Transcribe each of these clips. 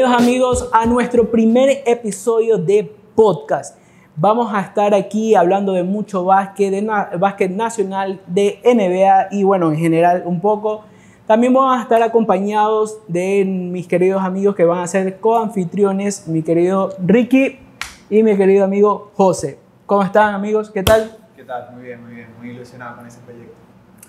Bienvenidos amigos a nuestro primer episodio de podcast. Vamos a estar aquí hablando de mucho básquet, de básquet nacional, de NBA y bueno, en general un poco. También vamos a estar acompañados de mis queridos amigos que van a ser coanfitriones, mi querido Ricky y mi querido amigo José. ¿Cómo están amigos? ¿Qué tal? ¿Qué tal? Muy bien, muy bien. Muy ilusionado con ese proyecto.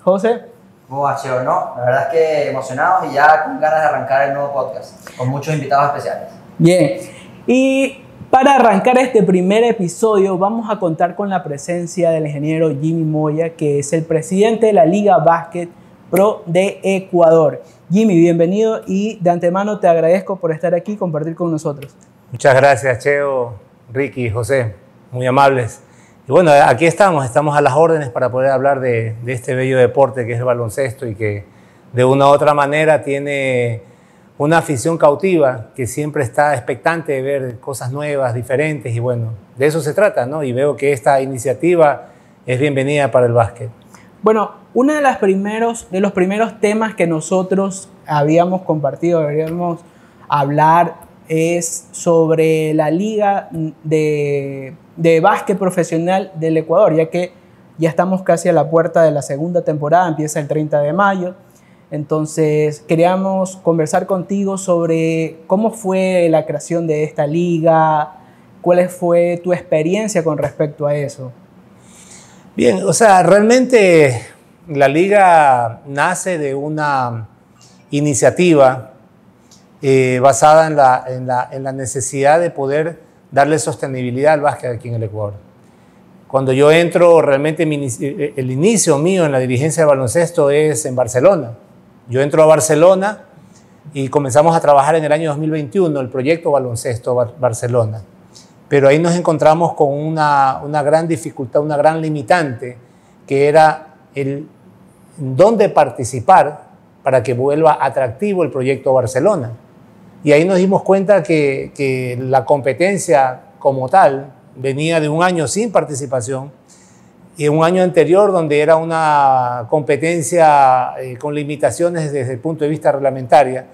José. ¿Cómo va, Cheo? No, la verdad es que emocionados y ya con ganas de arrancar el nuevo podcast, con muchos invitados especiales. Bien, y para arrancar este primer episodio vamos a contar con la presencia del ingeniero Jimmy Moya, que es el presidente de la Liga Básquet Pro de Ecuador. Jimmy, bienvenido y de antemano te agradezco por estar aquí y compartir con nosotros. Muchas gracias, Cheo, Ricky, José muy amables. Y bueno, aquí estamos, estamos a las órdenes para poder hablar de, este bello deporte que es el baloncesto y que de una u otra manera tiene una afición cautiva que siempre está expectante de ver cosas nuevas, diferentes y bueno, de eso se trata, ¿no? Y veo que esta iniciativa es bienvenida para el básquet. Bueno, uno de, primeros, de los primeros temas que nosotros habíamos compartido, deberíamos hablar, es sobre la liga de de básquet profesional del Ecuador, ya que ya estamos casi a la puerta de la segunda temporada, empieza el 30 de mayo. Entonces, queríamos conversar contigo sobre cómo fue la creación de esta liga, cuál fue tu experiencia con respecto a eso. Bien, o sea, realmente la liga nace de una iniciativa eh, basada en la, en, la, en la necesidad de poder darle sostenibilidad al básquet aquí en el Ecuador. Cuando yo entro, realmente eh, el inicio mío en la dirigencia de baloncesto es en Barcelona. Yo entro a Barcelona y comenzamos a trabajar en el año 2021 el proyecto Baloncesto Barcelona. Pero ahí nos encontramos con una, una gran dificultad, una gran limitante, que era el dónde participar para que vuelva atractivo el proyecto Barcelona. Y ahí nos dimos cuenta que, que la competencia como tal venía de un año sin participación y un año anterior donde era una competencia eh, con limitaciones desde el punto de vista reglamentaria.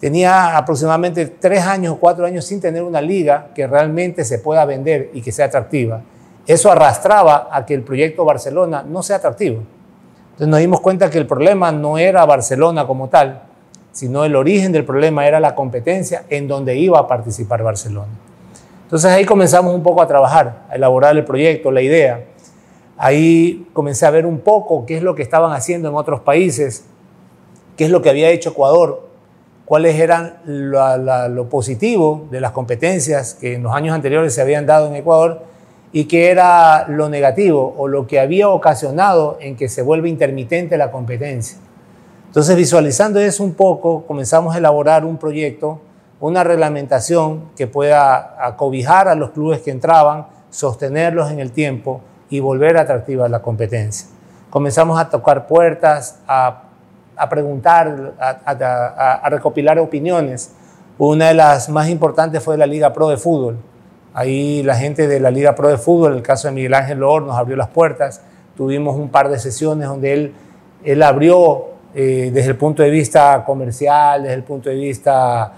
Tenía aproximadamente tres años o cuatro años sin tener una liga que realmente se pueda vender y que sea atractiva. Eso arrastraba a que el proyecto Barcelona no sea atractivo. Entonces nos dimos cuenta que el problema no era Barcelona como tal, sino el origen del problema era la competencia en donde iba a participar Barcelona. Entonces ahí comenzamos un poco a trabajar, a elaborar el proyecto, la idea. Ahí comencé a ver un poco qué es lo que estaban haciendo en otros países, qué es lo que había hecho Ecuador, cuáles eran lo positivo de las competencias que en los años anteriores se habían dado en Ecuador y qué era lo negativo o lo que había ocasionado en que se vuelva intermitente la competencia. Entonces, visualizando eso un poco, comenzamos a elaborar un proyecto, una reglamentación que pueda acobijar a los clubes que entraban, sostenerlos en el tiempo y volver atractiva la competencia. Comenzamos a tocar puertas, a, preguntar, a, a, recopilar opiniones. Una de las más importantes fue la Liga Pro de Fútbol. Ahí la gente de la Liga Pro de Fútbol, el caso de Miguel Ángel Loor, nos abrió las puertas. Tuvimos un par de sesiones donde él, él abrió eh, desde el punto de vista comercial, desde el punto de vista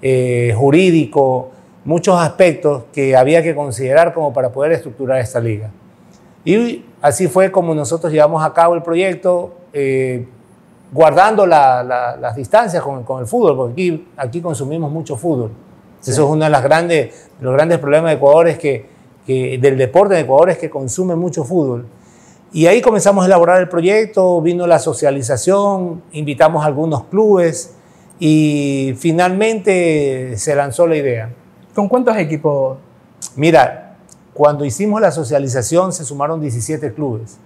eh, jurídico, muchos aspectos que había que considerar como para poder estructurar esta liga. Y así fue como nosotros llevamos a cabo el proyecto, eh, guardando las distancias con, el fútbol, porque aquí, aquí consumimos mucho fútbol. Eso es uno de, las grandes, los grandes problemas de Ecuador, es que, que, del deporte de Ecuador es que consume mucho fútbol. Y ahí comenzamos a elaborar el proyecto, vino la socialización, invitamos a algunos clubes y finalmente se lanzó la idea. ¿Con cuántos equipos? Mira, cuando hicimos la socialización se sumaron 17 clubes.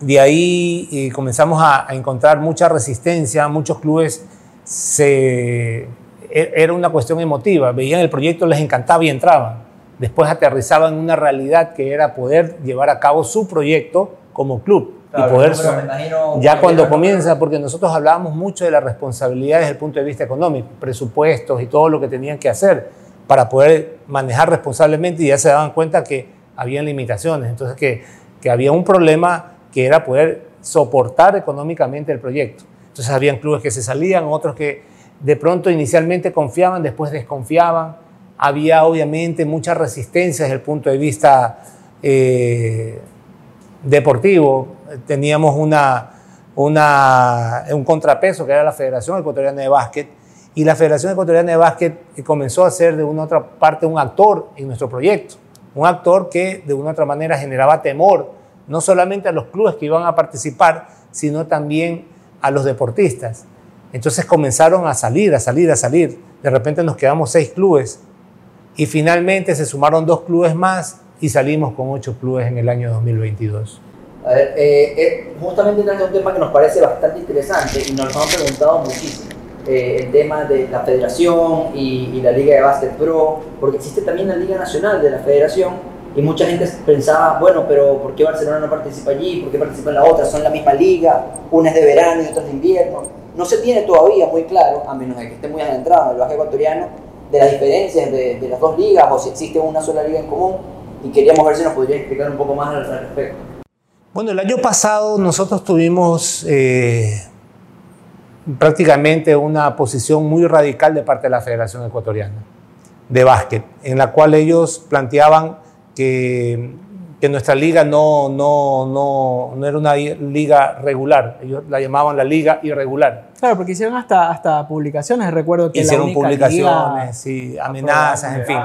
De ahí eh, comenzamos a, encontrar mucha resistencia, muchos clubes se, e, era una cuestión emotiva, veían el proyecto, les encantaba y entraban después aterrizaba en una realidad que era poder llevar a cabo su proyecto como club. y poder, ya cuando comienza, porque nosotros hablábamos mucho de la responsabilidad desde el punto de vista económico, presupuestos y todo lo que tenían que hacer para poder manejar responsablemente y ya se daban cuenta que había limitaciones, entonces que, que había un problema que era poder soportar económicamente el proyecto. Entonces habían clubes que se salían, otros que de pronto inicialmente confiaban, después desconfiaban. Había obviamente mucha resistencia desde el punto de vista eh, deportivo. Teníamos una, una, un contrapeso que era la Federación Ecuatoriana de Básquet y la Federación Ecuatoriana de Básquet comenzó a ser de una otra parte un actor en nuestro proyecto, un actor que de una otra manera generaba temor, no solamente a los clubes que iban a participar, sino también a los deportistas. Entonces comenzaron a salir, a salir, a salir. De repente nos quedamos seis clubes y finalmente se sumaron dos clubes más y salimos con ocho clubes en el año 2022. A ver, eh, eh, justamente es un tema que nos parece bastante interesante y nos lo han preguntado muchísimo. Eh, el tema de la federación y, y, la Liga de Básquet Pro, porque existe también la Liga Nacional de la Federación y mucha gente pensaba, bueno, pero ¿por qué Barcelona no participa allí? ¿Por qué participa en la otra? Son la misma liga, una es de verano y otra es de invierno. No se tiene todavía muy claro, a menos de que esté muy adentrado en el básquet ecuatoriano, de las diferencias de, las dos ligas o si existe una sola liga en común. Y queríamos ver si nos podría explicar un poco más al, respecto. Bueno, el año pasado nosotros tuvimos eh, prácticamente una posición muy radical de parte de la Federación Ecuatoriana de Básquet, en la cual ellos planteaban que, que nuestra liga no, no, no, no, era una liga regular, ellos la llamaban la liga irregular. Claro, porque hicieron hasta, hasta publicaciones, recuerdo que hicieron la única publicaciones, y amenazas, en fin.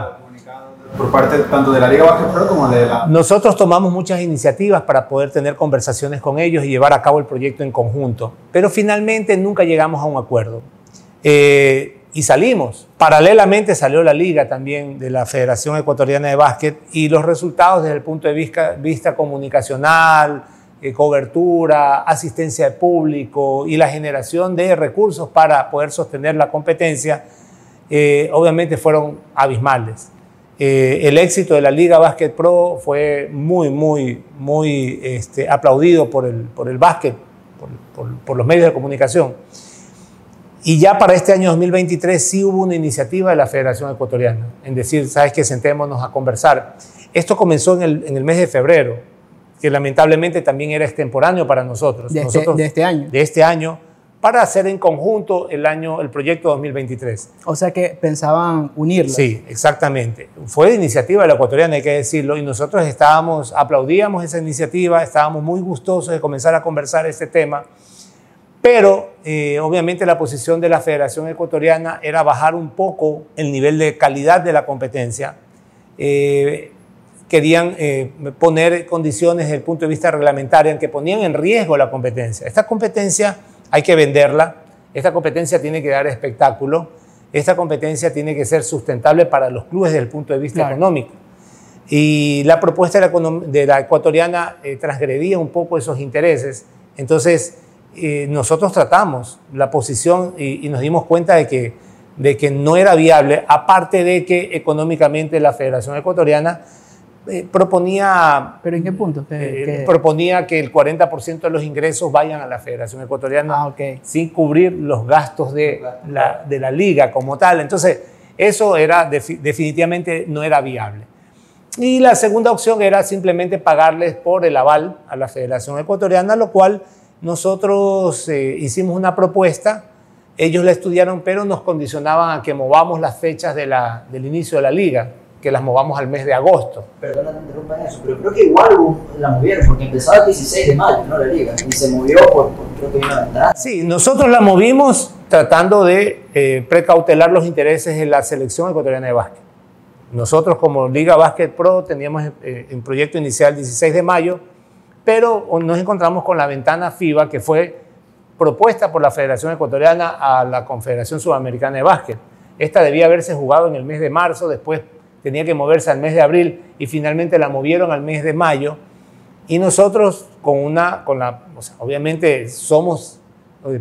Por parte tanto de la Liga Básquet Pro como de la... Nosotros tomamos muchas iniciativas para poder tener conversaciones con ellos y llevar a cabo el proyecto en conjunto, pero finalmente nunca llegamos a un acuerdo. Eh, y salimos. Paralelamente salió la liga también de la Federación Ecuatoriana de Básquet y los resultados desde el punto de vista, vista comunicacional, eh, cobertura, asistencia de público y la generación de recursos para poder sostener la competencia, eh, obviamente fueron abismales. Eh, el éxito de la Liga Básquet Pro fue muy, muy, muy este, aplaudido por el, por el básquet, por, por los medios de comunicación. Y ya para este año 2023 sí hubo una iniciativa de la Federación Ecuatoriana, en decir, sabes que sentémonos a conversar. Esto comenzó en el, en el, mes de febrero, que lamentablemente también era extemporáneo para nosotros. De, nosotros, este, de este año. De este año, para hacer en conjunto el, año, el proyecto 2023. O sea que pensaban unirlo. Sí, exactamente. Fue iniciativa de la ecuatoriana, hay que decirlo, y nosotros estábamos, aplaudíamos esa iniciativa, estábamos muy gustosos de comenzar a conversar este tema pero eh, obviamente la posición de la Federación Ecuatoriana era bajar un poco el nivel de calidad de la competencia. Eh, querían eh, poner condiciones desde el punto de vista reglamentario en que ponían en riesgo la competencia. Esta competencia hay que venderla, esta competencia tiene que dar espectáculo, esta competencia tiene que ser sustentable para los clubes desde el punto de vista claro. económico. Y la propuesta de la, de la ecuatoriana eh, transgredía un poco esos intereses. Entonces, eh, nosotros tratamos la posición y, y, nos dimos cuenta de que, de que no era viable, aparte de que económicamente la Federación Ecuatoriana eh, proponía... ¿Pero en qué punto? ¿Qué, eh, proponía que el 40% de los ingresos vayan a la Federación Ecuatoriana ah, okay. sin cubrir los gastos de la, de la liga como tal. Entonces, eso era definitivamente no era viable. Y la segunda opción era simplemente pagarles por el aval a la Federación Ecuatoriana, lo cual nosotros eh, hicimos una propuesta, ellos la estudiaron, pero nos condicionaban a que movamos las fechas de la, del inicio de la liga, que las movamos al mes de agosto. Perdona que interrumpa eso, pero creo que igual la movieron, porque empezaba el 16 de mayo, ¿no? La liga, y se movió por, por creo que una ventana. Sí, nosotros la movimos tratando de eh, precautelar los intereses de la selección ecuatoriana de básquet. Nosotros como Liga Básquet Pro teníamos eh, un proyecto inicial el 16 de mayo, pero nos encontramos con la ventana FIBA que fue propuesta por la Federación Ecuatoriana a la Confederación Sudamericana de Básquet. Esta debía haberse jugado en el mes de marzo, después tenía que moverse al mes de abril y finalmente la movieron al mes de mayo. Y nosotros con una, con la, o sea, obviamente somos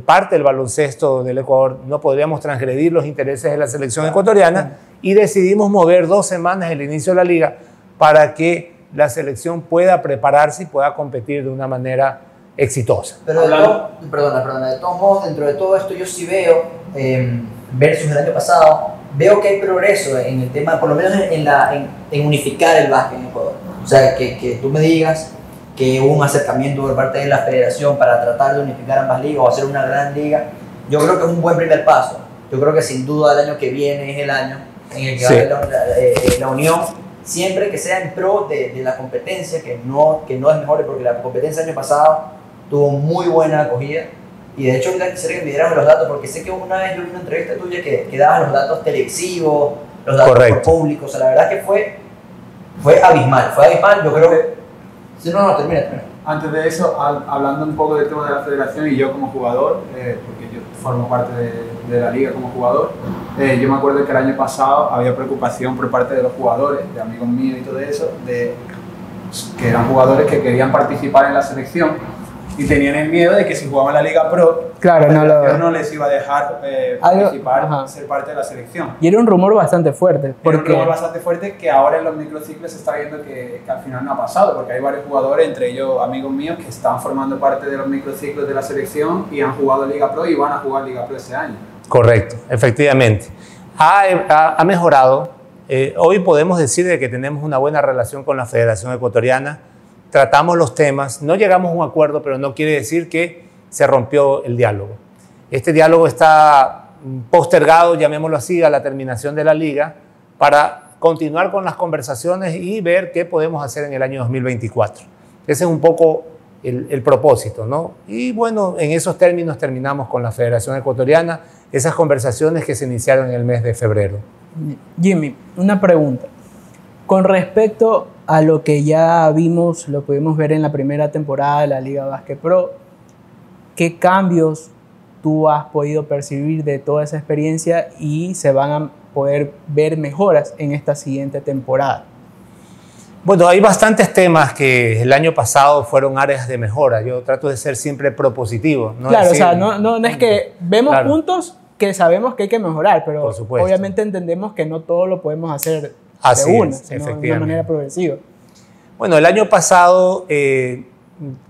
parte del baloncesto del Ecuador, no podríamos transgredir los intereses de la selección ecuatoriana y decidimos mover dos semanas el inicio de la liga para que la selección pueda prepararse y pueda competir de una manera exitosa. Pero de, todo, perdona, perdona, de todos modos, dentro de todo esto yo sí veo, eh, versus el año pasado, veo que hay progreso en el tema, por lo menos en, la, en, en unificar el básquet en Ecuador. O sea, que, que, tú me digas que hubo un acercamiento por parte de la federación para tratar de unificar ambas ligas o hacer una gran liga, yo creo que es un buen primer paso. Yo creo que sin duda el año que viene es el año en el que Sí. va a haber la, la- eh, la unión, siempre que sea en pro de, de la competencia, que no, que no es mejor, porque la competencia el año pasado tuvo muy buena acogida. Y de hecho, quisiera que me dieras los datos, porque sé que una vez yo vi una entrevista tuya que, que dabas los datos televisivos, los datos Correcto. públicos. O sea, la verdad que fue, fue abismal. Fue abismal, yo creo que. Si no, no, termina, termina. Antes de eso, al- hablando un poco del tema de la federación y yo como jugador, eh, porque yo formo parte de, de la liga como jugador, eh, yo me acuerdo que el año pasado había preocupación por parte de los jugadores, de amigos míos y todo eso, de que eran jugadores que querían participar en la selección y tenían el miedo de que si jugaban la Liga Pro, Claro, la no lo- federación no les iba a dejar eh, Algo- participar, ajá. ser parte de la selección. Y era un rumor bastante fuerte. Porque un Porque, rumor bastante fuerte que ahora en los microciclos se está viendo que, que al final no ha pasado, porque hay varios jugadores, entre ellos amigos míos, que están formando parte de los microciclos de la selección y han jugado Liga Pro y van a jugar Liga Pro ese año. Correcto, efectivamente. Ha, ha- mejorado. Eh, hoy podemos decir de que tenemos una buena relación con la Federación Ecuatoriana. Tratamos los temas, no llegamos a un acuerdo, pero no quiere decir que se rompió el diálogo. Este diálogo está mm, postergado, llamémoslo así, a la terminación de la liga para continuar con las conversaciones y ver qué podemos hacer en el año 2024. Ese es un poco el, el propósito, ¿no? Y bueno, en esos términos terminamos con la Federación Ecuatoriana esas conversaciones que se iniciaron en el mes de febrero. Jimmy, una pregunta. Con respecto a lo que ya vimos, lo pudimos ver en la primera temporada de la Liga Básquet Pro, ¿qué cambios tú has podido percibir de toda esa experiencia y se van a poder ver mejoras en esta siguiente temporada? Bueno, hay bastantes temas que el año pasado fueron áreas de mejora. Yo trato de ser siempre propositivo. ¿no? claro, decir- o sea, no, no- no es que vemos Claro. puntos que sabemos que hay que mejorar, pero Por obviamente entendemos que no todo lo podemos hacer Así de una, es, sino de una manera progresiva. Bueno, el año pasado, eh,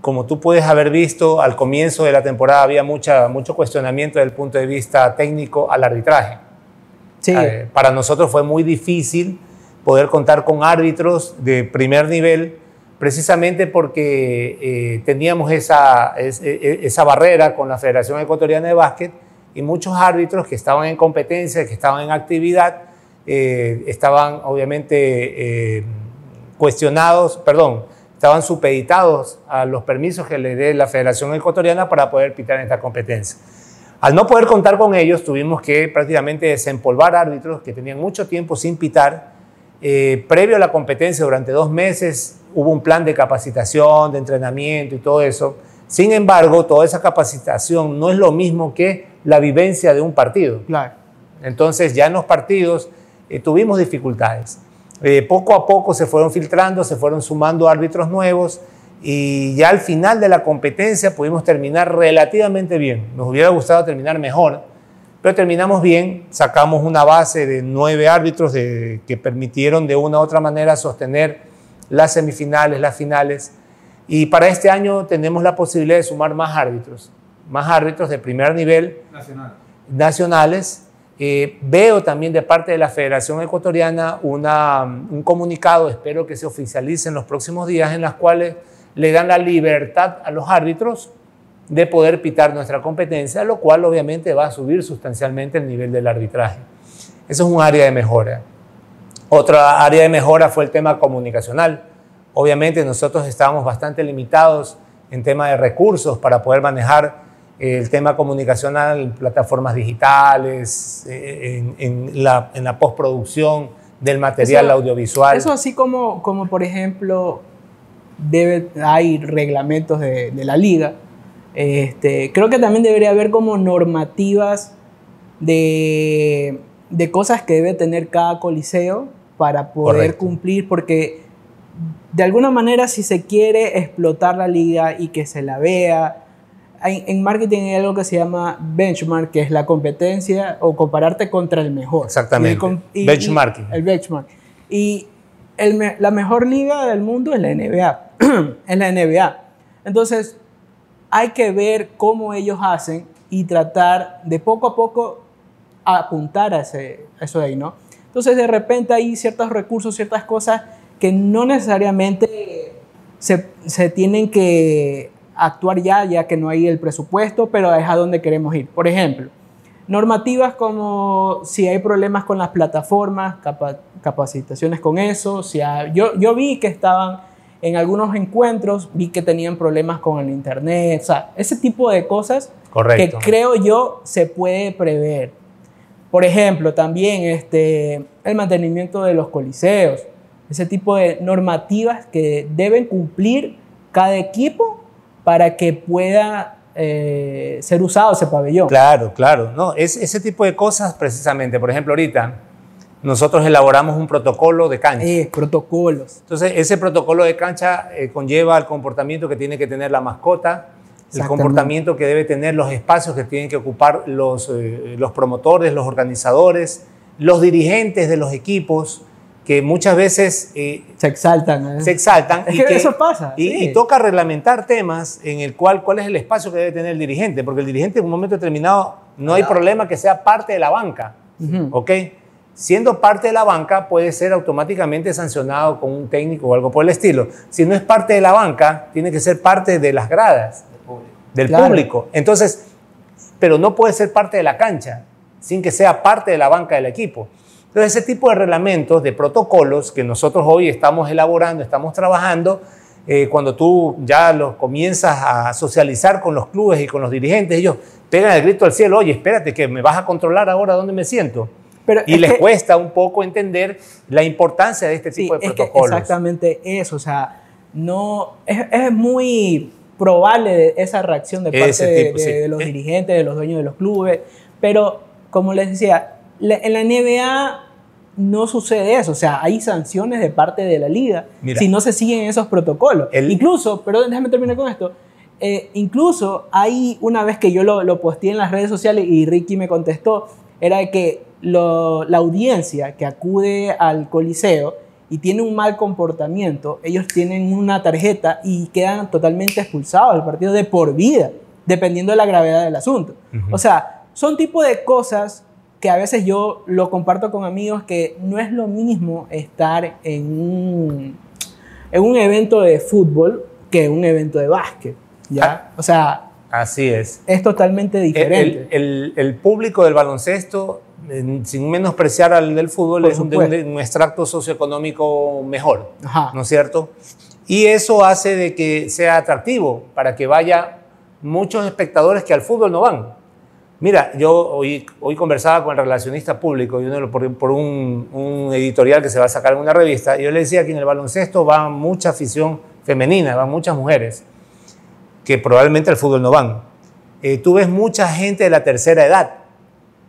como tú puedes haber visto, al comienzo de la temporada había mucha, mucho cuestionamiento desde el punto de vista técnico al arbitraje. Sí, Eh, para nosotros fue muy difícil poder contar con árbitros de primer nivel, precisamente porque eh, teníamos esa, es- e- e- esa barrera con la Federación Ecuatoriana de Básquet y muchos árbitros que estaban en competencia, que estaban en actividad, eh, estaban obviamente eh, cuestionados, perdón, estaban supeditados a los permisos que le dé la Federación Ecuatoriana para poder pitar esta competencia. Al no poder contar con ellos, tuvimos que prácticamente desempolvar árbitros que tenían mucho tiempo sin pitar. Eh, previo a la competencia, durante dos meses, hubo un plan de capacitación, de entrenamiento y todo eso. Sin embargo, toda esa capacitación no es lo mismo que la vivencia de un partido. claro. Entonces ya en los partidos eh, tuvimos dificultades. Eh, poco a poco se fueron filtrando, se fueron sumando árbitros nuevos y ya al final de la competencia pudimos terminar relativamente bien. Nos hubiera gustado terminar mejor, pero terminamos bien, sacamos una base de nueve árbitros de- que permitieron de una u otra manera sostener las semifinales, las finales. Y para este año tenemos la posibilidad de sumar más árbitros, más árbitros de primer nivel Nacional. nacionales. Eh, veo también de parte de la Federación Ecuatoriana una, un comunicado, espero que se oficialice en los próximos días, en las cuales le dan la libertad a los árbitros de poder pitar nuestra competencia, lo cual obviamente va a subir sustancialmente el nivel del arbitraje. Eso es un área de mejora. Otra área de mejora fue el tema comunicacional. Obviamente nosotros estábamos bastante limitados en tema de recursos para poder manejar eh, el tema comunicacional en plataformas digitales, eh, en, en la, en la postproducción del material Eso- audiovisual. Eso así como, como por ejemplo, debe, hay reglamentos de, de la liga. Este, creo que también debería haber como normativas de, de cosas que debe tener cada coliseo para poder Correcto. cumplir, porque de alguna manera si se quiere explotar la liga y que se la vea, en marketing hay algo que se llama benchmark, que es la competencia o compararte contra el mejor. Exactamente. Y el Benchmarking. el benchmark. Y el la mejor liga del mundo es la NBA. es la NBA. Entonces, hay que ver cómo ellos hacen y tratar de poco a poco apuntar a, ese, eso de ahí, ¿no? Entonces, de repente hay ciertos recursos, ciertas cosas que no necesariamente se, se tienen que actuar ya, ya que no hay el presupuesto, pero es a donde queremos ir. Por ejemplo, Normativas como si hay problemas con las plataformas, capa- capacitaciones con eso. Si yo, yo vi que estaban en algunos encuentros, vi que tenían problemas con el internet, o sea, ese tipo de cosas Correcto. que creo yo se puede prever. Por ejemplo, también este, el mantenimiento de los coliseos, ese tipo de normativas que deben cumplir cada equipo para que pueda eh, ser usado ese pabellón. Claro, claro. No, es ese tipo de cosas precisamente. Por ejemplo, ahorita nosotros elaboramos un protocolo de cancha. Eh, protocolos. Entonces, ese protocolo de cancha eh, conlleva el comportamiento que tiene que tener la mascota, el comportamiento que debe tener los espacios que tienen que ocupar los, eh, los promotores, los organizadores, los dirigentes de los equipos, que muchas veces eh, Se exaltan. ¿eh? se exaltan. Es y que eso pasa, Y, sí. y toca reglamentar temas en el cual cuál es el espacio que debe tener el dirigente, porque el dirigente en un momento determinado no hay Claro. problema que sea parte de la banca. Ujú. ¿ok? Siendo parte de la banca puede ser automáticamente sancionado con un técnico o algo por el estilo. Si no es parte de la banca, tiene que ser parte de las gradas del público. del Claro. público. Entonces, pero no puede ser parte de la cancha sin que sea parte de la banca del equipo. Entonces, ese tipo de reglamentos, de protocolos que nosotros hoy estamos elaborando, estamos trabajando, eh, cuando tú ya los comienzas a socializar con los clubes y con los dirigentes, ellos pegan el grito al cielo, oye, espérate que me vas a controlar ahora dónde me siento. Pero Y es les que- cuesta un poco entender la importancia de este Sí, tipo de es que protocolos. exactamente eso, o sea, no, es, es muy probable esa reacción de parte Ese de, tipo, de- sí. de los Eh. dirigentes, de los dueños de los clubes, pero como les decía, la- en la NBA no sucede eso, o sea, hay sanciones de parte de la liga Mira. si no se siguen esos protocolos. El- Incluso, perdón, déjame terminar con esto, eh, incluso hay una vez que yo lo, lo posteé en las redes sociales y Ricky me contestó, era que lo- la audiencia que acude al coliseo y tiene un mal comportamiento, ellos tienen una tarjeta y quedan totalmente expulsados del partido de por vida, dependiendo de la gravedad del asunto. O sea, son tipo de cosas que a veces yo lo comparto con amigos que no es lo mismo estar en un, en un evento de fútbol que un evento de básquet. ¿ya? O sea, Así es. es totalmente diferente. el- el- el público del baloncesto, sin menospreciar al del fútbol, Por es un, de un, extracto socioeconómico mejor, Ajá. ¿no es cierto? Y eso hace de que sea atractivo para que vaya muchos espectadores que al fútbol no van. Mira, yo hoy, hoy conversaba con el relacionista público y uno, por, por un, un editorial que se va a sacar en una revista, y yo le decía que en el baloncesto va mucha afición femenina, van muchas mujeres que probablemente al fútbol no van. Eh, tú ves mucha gente de la tercera edad,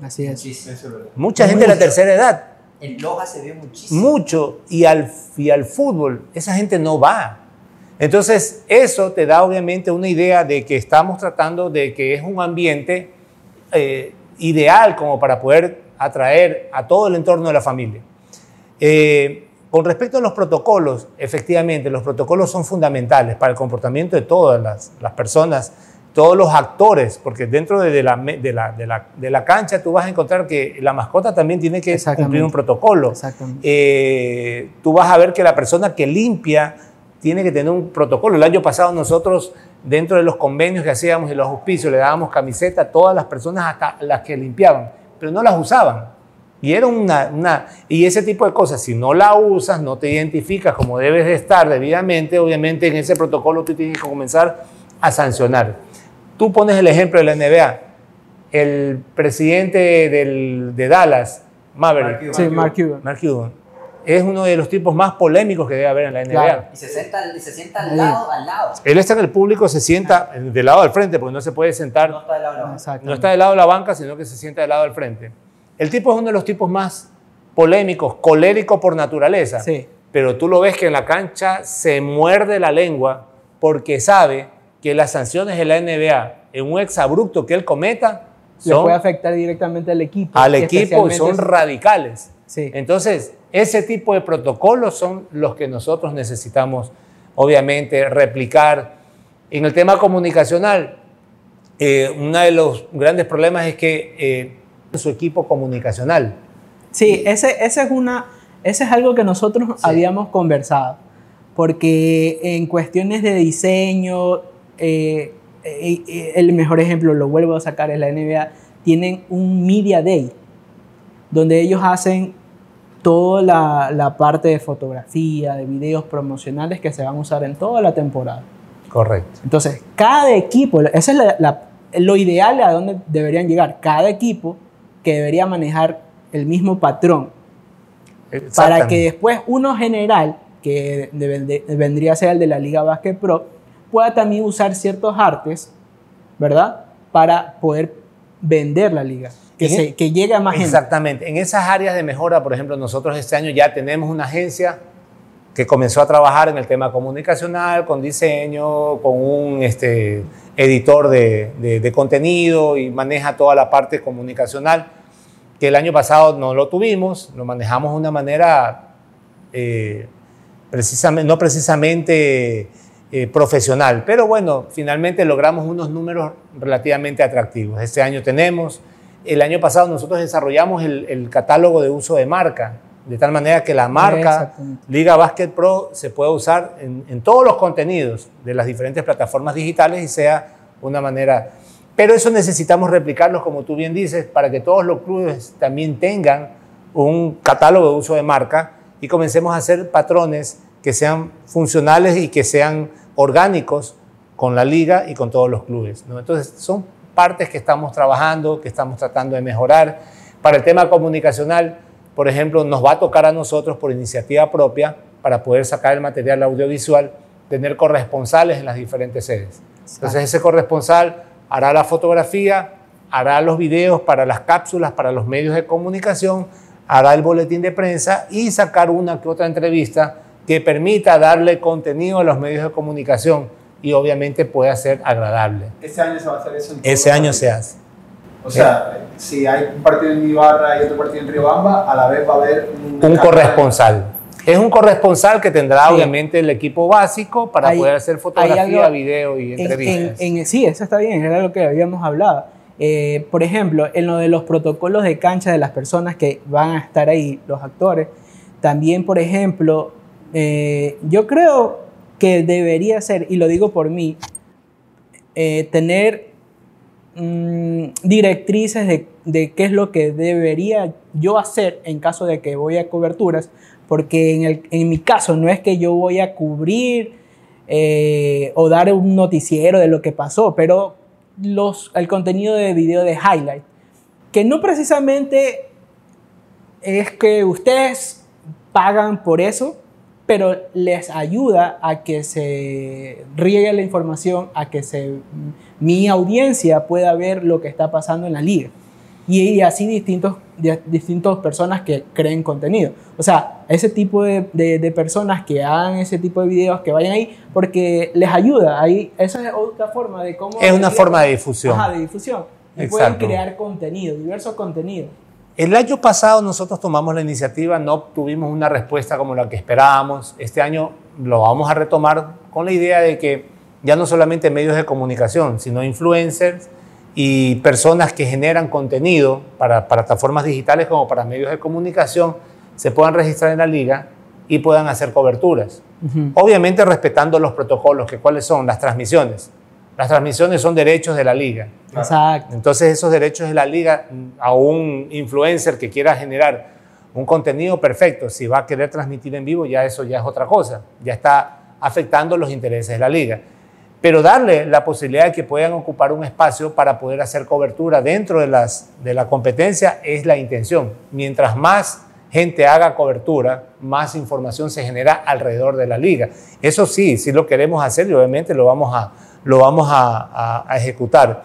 Así es. Muchísimo. Mucha gente de la tercera edad, En Loja se ve muchísimo. mucho, y al, y al fútbol esa gente no va. Entonces, eso te da obviamente una idea de que estamos tratando de que es un ambiente eh, ideal como para poder atraer a todo el entorno de la familia. Eh, con respecto a los protocolos, efectivamente, los protocolos son fundamentales para el comportamiento de todas las, las personas, todos los actores, porque dentro de la, me- de, la, de, la, de la cancha tú vas a encontrar que la mascota también tiene que cumplir un protocolo. Exactamente. Eh, tú vas a ver que la persona que limpia tiene que tener un protocolo. El año pasado nosotros, dentro de los convenios que hacíamos y los auspicios, le dábamos camiseta a todas las personas, hasta las que limpiaban, pero no las usaban. Y era una, una, y ese tipo de cosas, si no la usas, no te identificas como debes de estar debidamente, obviamente en ese protocolo tú tienes que comenzar a sancionar. Tú pones el ejemplo de la NBA. El presidente del- de Dallas, Maverick, Mark Cuban. Sí, Mark Cuban. Mark Cuban, es uno de los tipos más polémicos que debe haber en la NBA. Claro. Y se sienta, se sienta al lado, al lado. Él está en el público, se sienta del lado al frente, porque no se puede sentar, No está al lado de la Exacto. no está del lado de la banca, sino que se sienta del lado al frente. El tipo es uno de los tipos más polémicos, colérico por naturaleza. Sí. Pero tú lo ves que en la cancha se muerde la lengua porque sabe que las sanciones de la NBA en un exabrupto que él cometa Le puede afectar directamente al equipo. al equipo y son radicales. Sí. Entonces, ese tipo de protocolos son los que nosotros necesitamos, obviamente, replicar. En el tema comunicacional, eh, uno de los grandes problemas es que eh, su equipo comunicacional. Sí, ese, ese es una, ese es algo que nosotros habíamos conversado, porque en cuestiones de diseño, eh, eh, eh, el mejor ejemplo, lo vuelvo a sacar, es la NBA, tienen un Media Day, donde ellos hacen toda la, la parte de fotografía, de videos promocionales que se van a usar en toda la temporada. Correcto. Entonces, cada equipo, ese es la- la- lo ideal a donde deberían llegar. Cada equipo que debería manejar el mismo patrón para que después uno general, que de- vendría a ser el de la Liga Basket Pro, pueda también usar ciertos artes, ¿verdad? Para poder vender la liga, que, se- e- que llegue a más gente. Exactamente. En esas áreas de mejora, por ejemplo, nosotros este año ya tenemos una agencia que comenzó a trabajar en el tema comunicacional, con diseño, con un este, editor de, de- de contenido y maneja toda la parte comunicacional, que el año pasado no lo tuvimos, lo manejamos de una manera eh, precisamente, no precisamente eh, profesional, pero bueno, finalmente logramos unos números relativamente atractivos. Este año tenemos, el año pasado nosotros desarrollamos el, el catálogo de uso de marca, de tal manera que la marca Exactamente. Liga Basket Pro se puede usar en, en todos los contenidos de las diferentes plataformas digitales y sea una manera... Pero eso necesitamos replicarlos, como tú bien dices, para que todos los clubes también tengan un catálogo de uso de marca y comencemos a hacer patrones que sean funcionales y que sean orgánicos con la liga y con todos los clubes. ¿no? Entonces, son partes que estamos trabajando, que estamos tratando de mejorar. Para el tema comunicacional, por ejemplo, nos va a tocar a nosotros por iniciativa propia, para poder sacar el material audiovisual, tener corresponsales en las diferentes sedes. Entonces, ese corresponsal hará la fotografía, hará los videos para las cápsulas, para los medios de comunicación, hará el boletín de prensa y sacar una que otra entrevista que permita darle contenido a los medios de comunicación y obviamente pueda ser agradable. Este año se va a hacer eso. en Ese año se hace. O sea, si hay un partido en Ibarra y otro partido en Riobamba, a la vez va a haber un, Un corresponsal. Es un corresponsal que tendrá Sí. obviamente el equipo básico para Hay- poder hacer fotografía, algo video y En- entrevistas. en- en- sí, eso está bien, era lo que habíamos hablado. Eh, por ejemplo, en lo de los protocolos de cancha de las personas que van a estar ahí, los actores, también, por ejemplo, eh, yo creo que debería ser, y lo digo por mí, eh, tener mm, directrices de, qué es lo que debería yo hacer en caso de que voy a coberturas, porque en, el- en mi caso no es que yo voy a cubrir eh, o dar un noticiero de lo que pasó, pero los, el contenido de video de highlight, que no precisamente es que ustedes pagan por eso, pero les ayuda a que se riegue la información, a que se, mi audiencia pueda ver lo que está pasando en la liga. Y, y así distintos, di- distintas personas que creen contenido. O sea, ese tipo de, de- de personas que hagan ese tipo de videos, que vayan ahí, porque les ayuda. Ahí, esa es otra forma de cómo... Es una forma de difusión. Ajá, de difusión. Y pueden crear contenido, diversos contenidos. El año pasado nosotros tomamos la iniciativa, no obtuvimos una respuesta como la que esperábamos. Este año lo vamos a retomar con la idea de que ya no solamente medios de comunicación, sino influencers y personas que generan contenido para plataformas digitales como para medios de comunicación se puedan registrar en la liga y puedan hacer coberturas. Obviamente respetando los protocolos, que cuáles son las transmisiones. Las transmisiones son derechos de la liga. Exacto. Entonces esos derechos de la liga a un influencer que quiera generar un contenido perfecto, si va a querer transmitir en vivo, ya eso ya es otra cosa, ya está afectando los intereses de la liga. Pero darle la posibilidad de que puedan ocupar un espacio para poder hacer cobertura dentro de, las, de la competencia es la intención. Mientras más gente haga cobertura, más información se genera alrededor de la liga. Eso sí, sí lo queremos hacer y obviamente lo vamos a, lo vamos a, a- a ejecutar.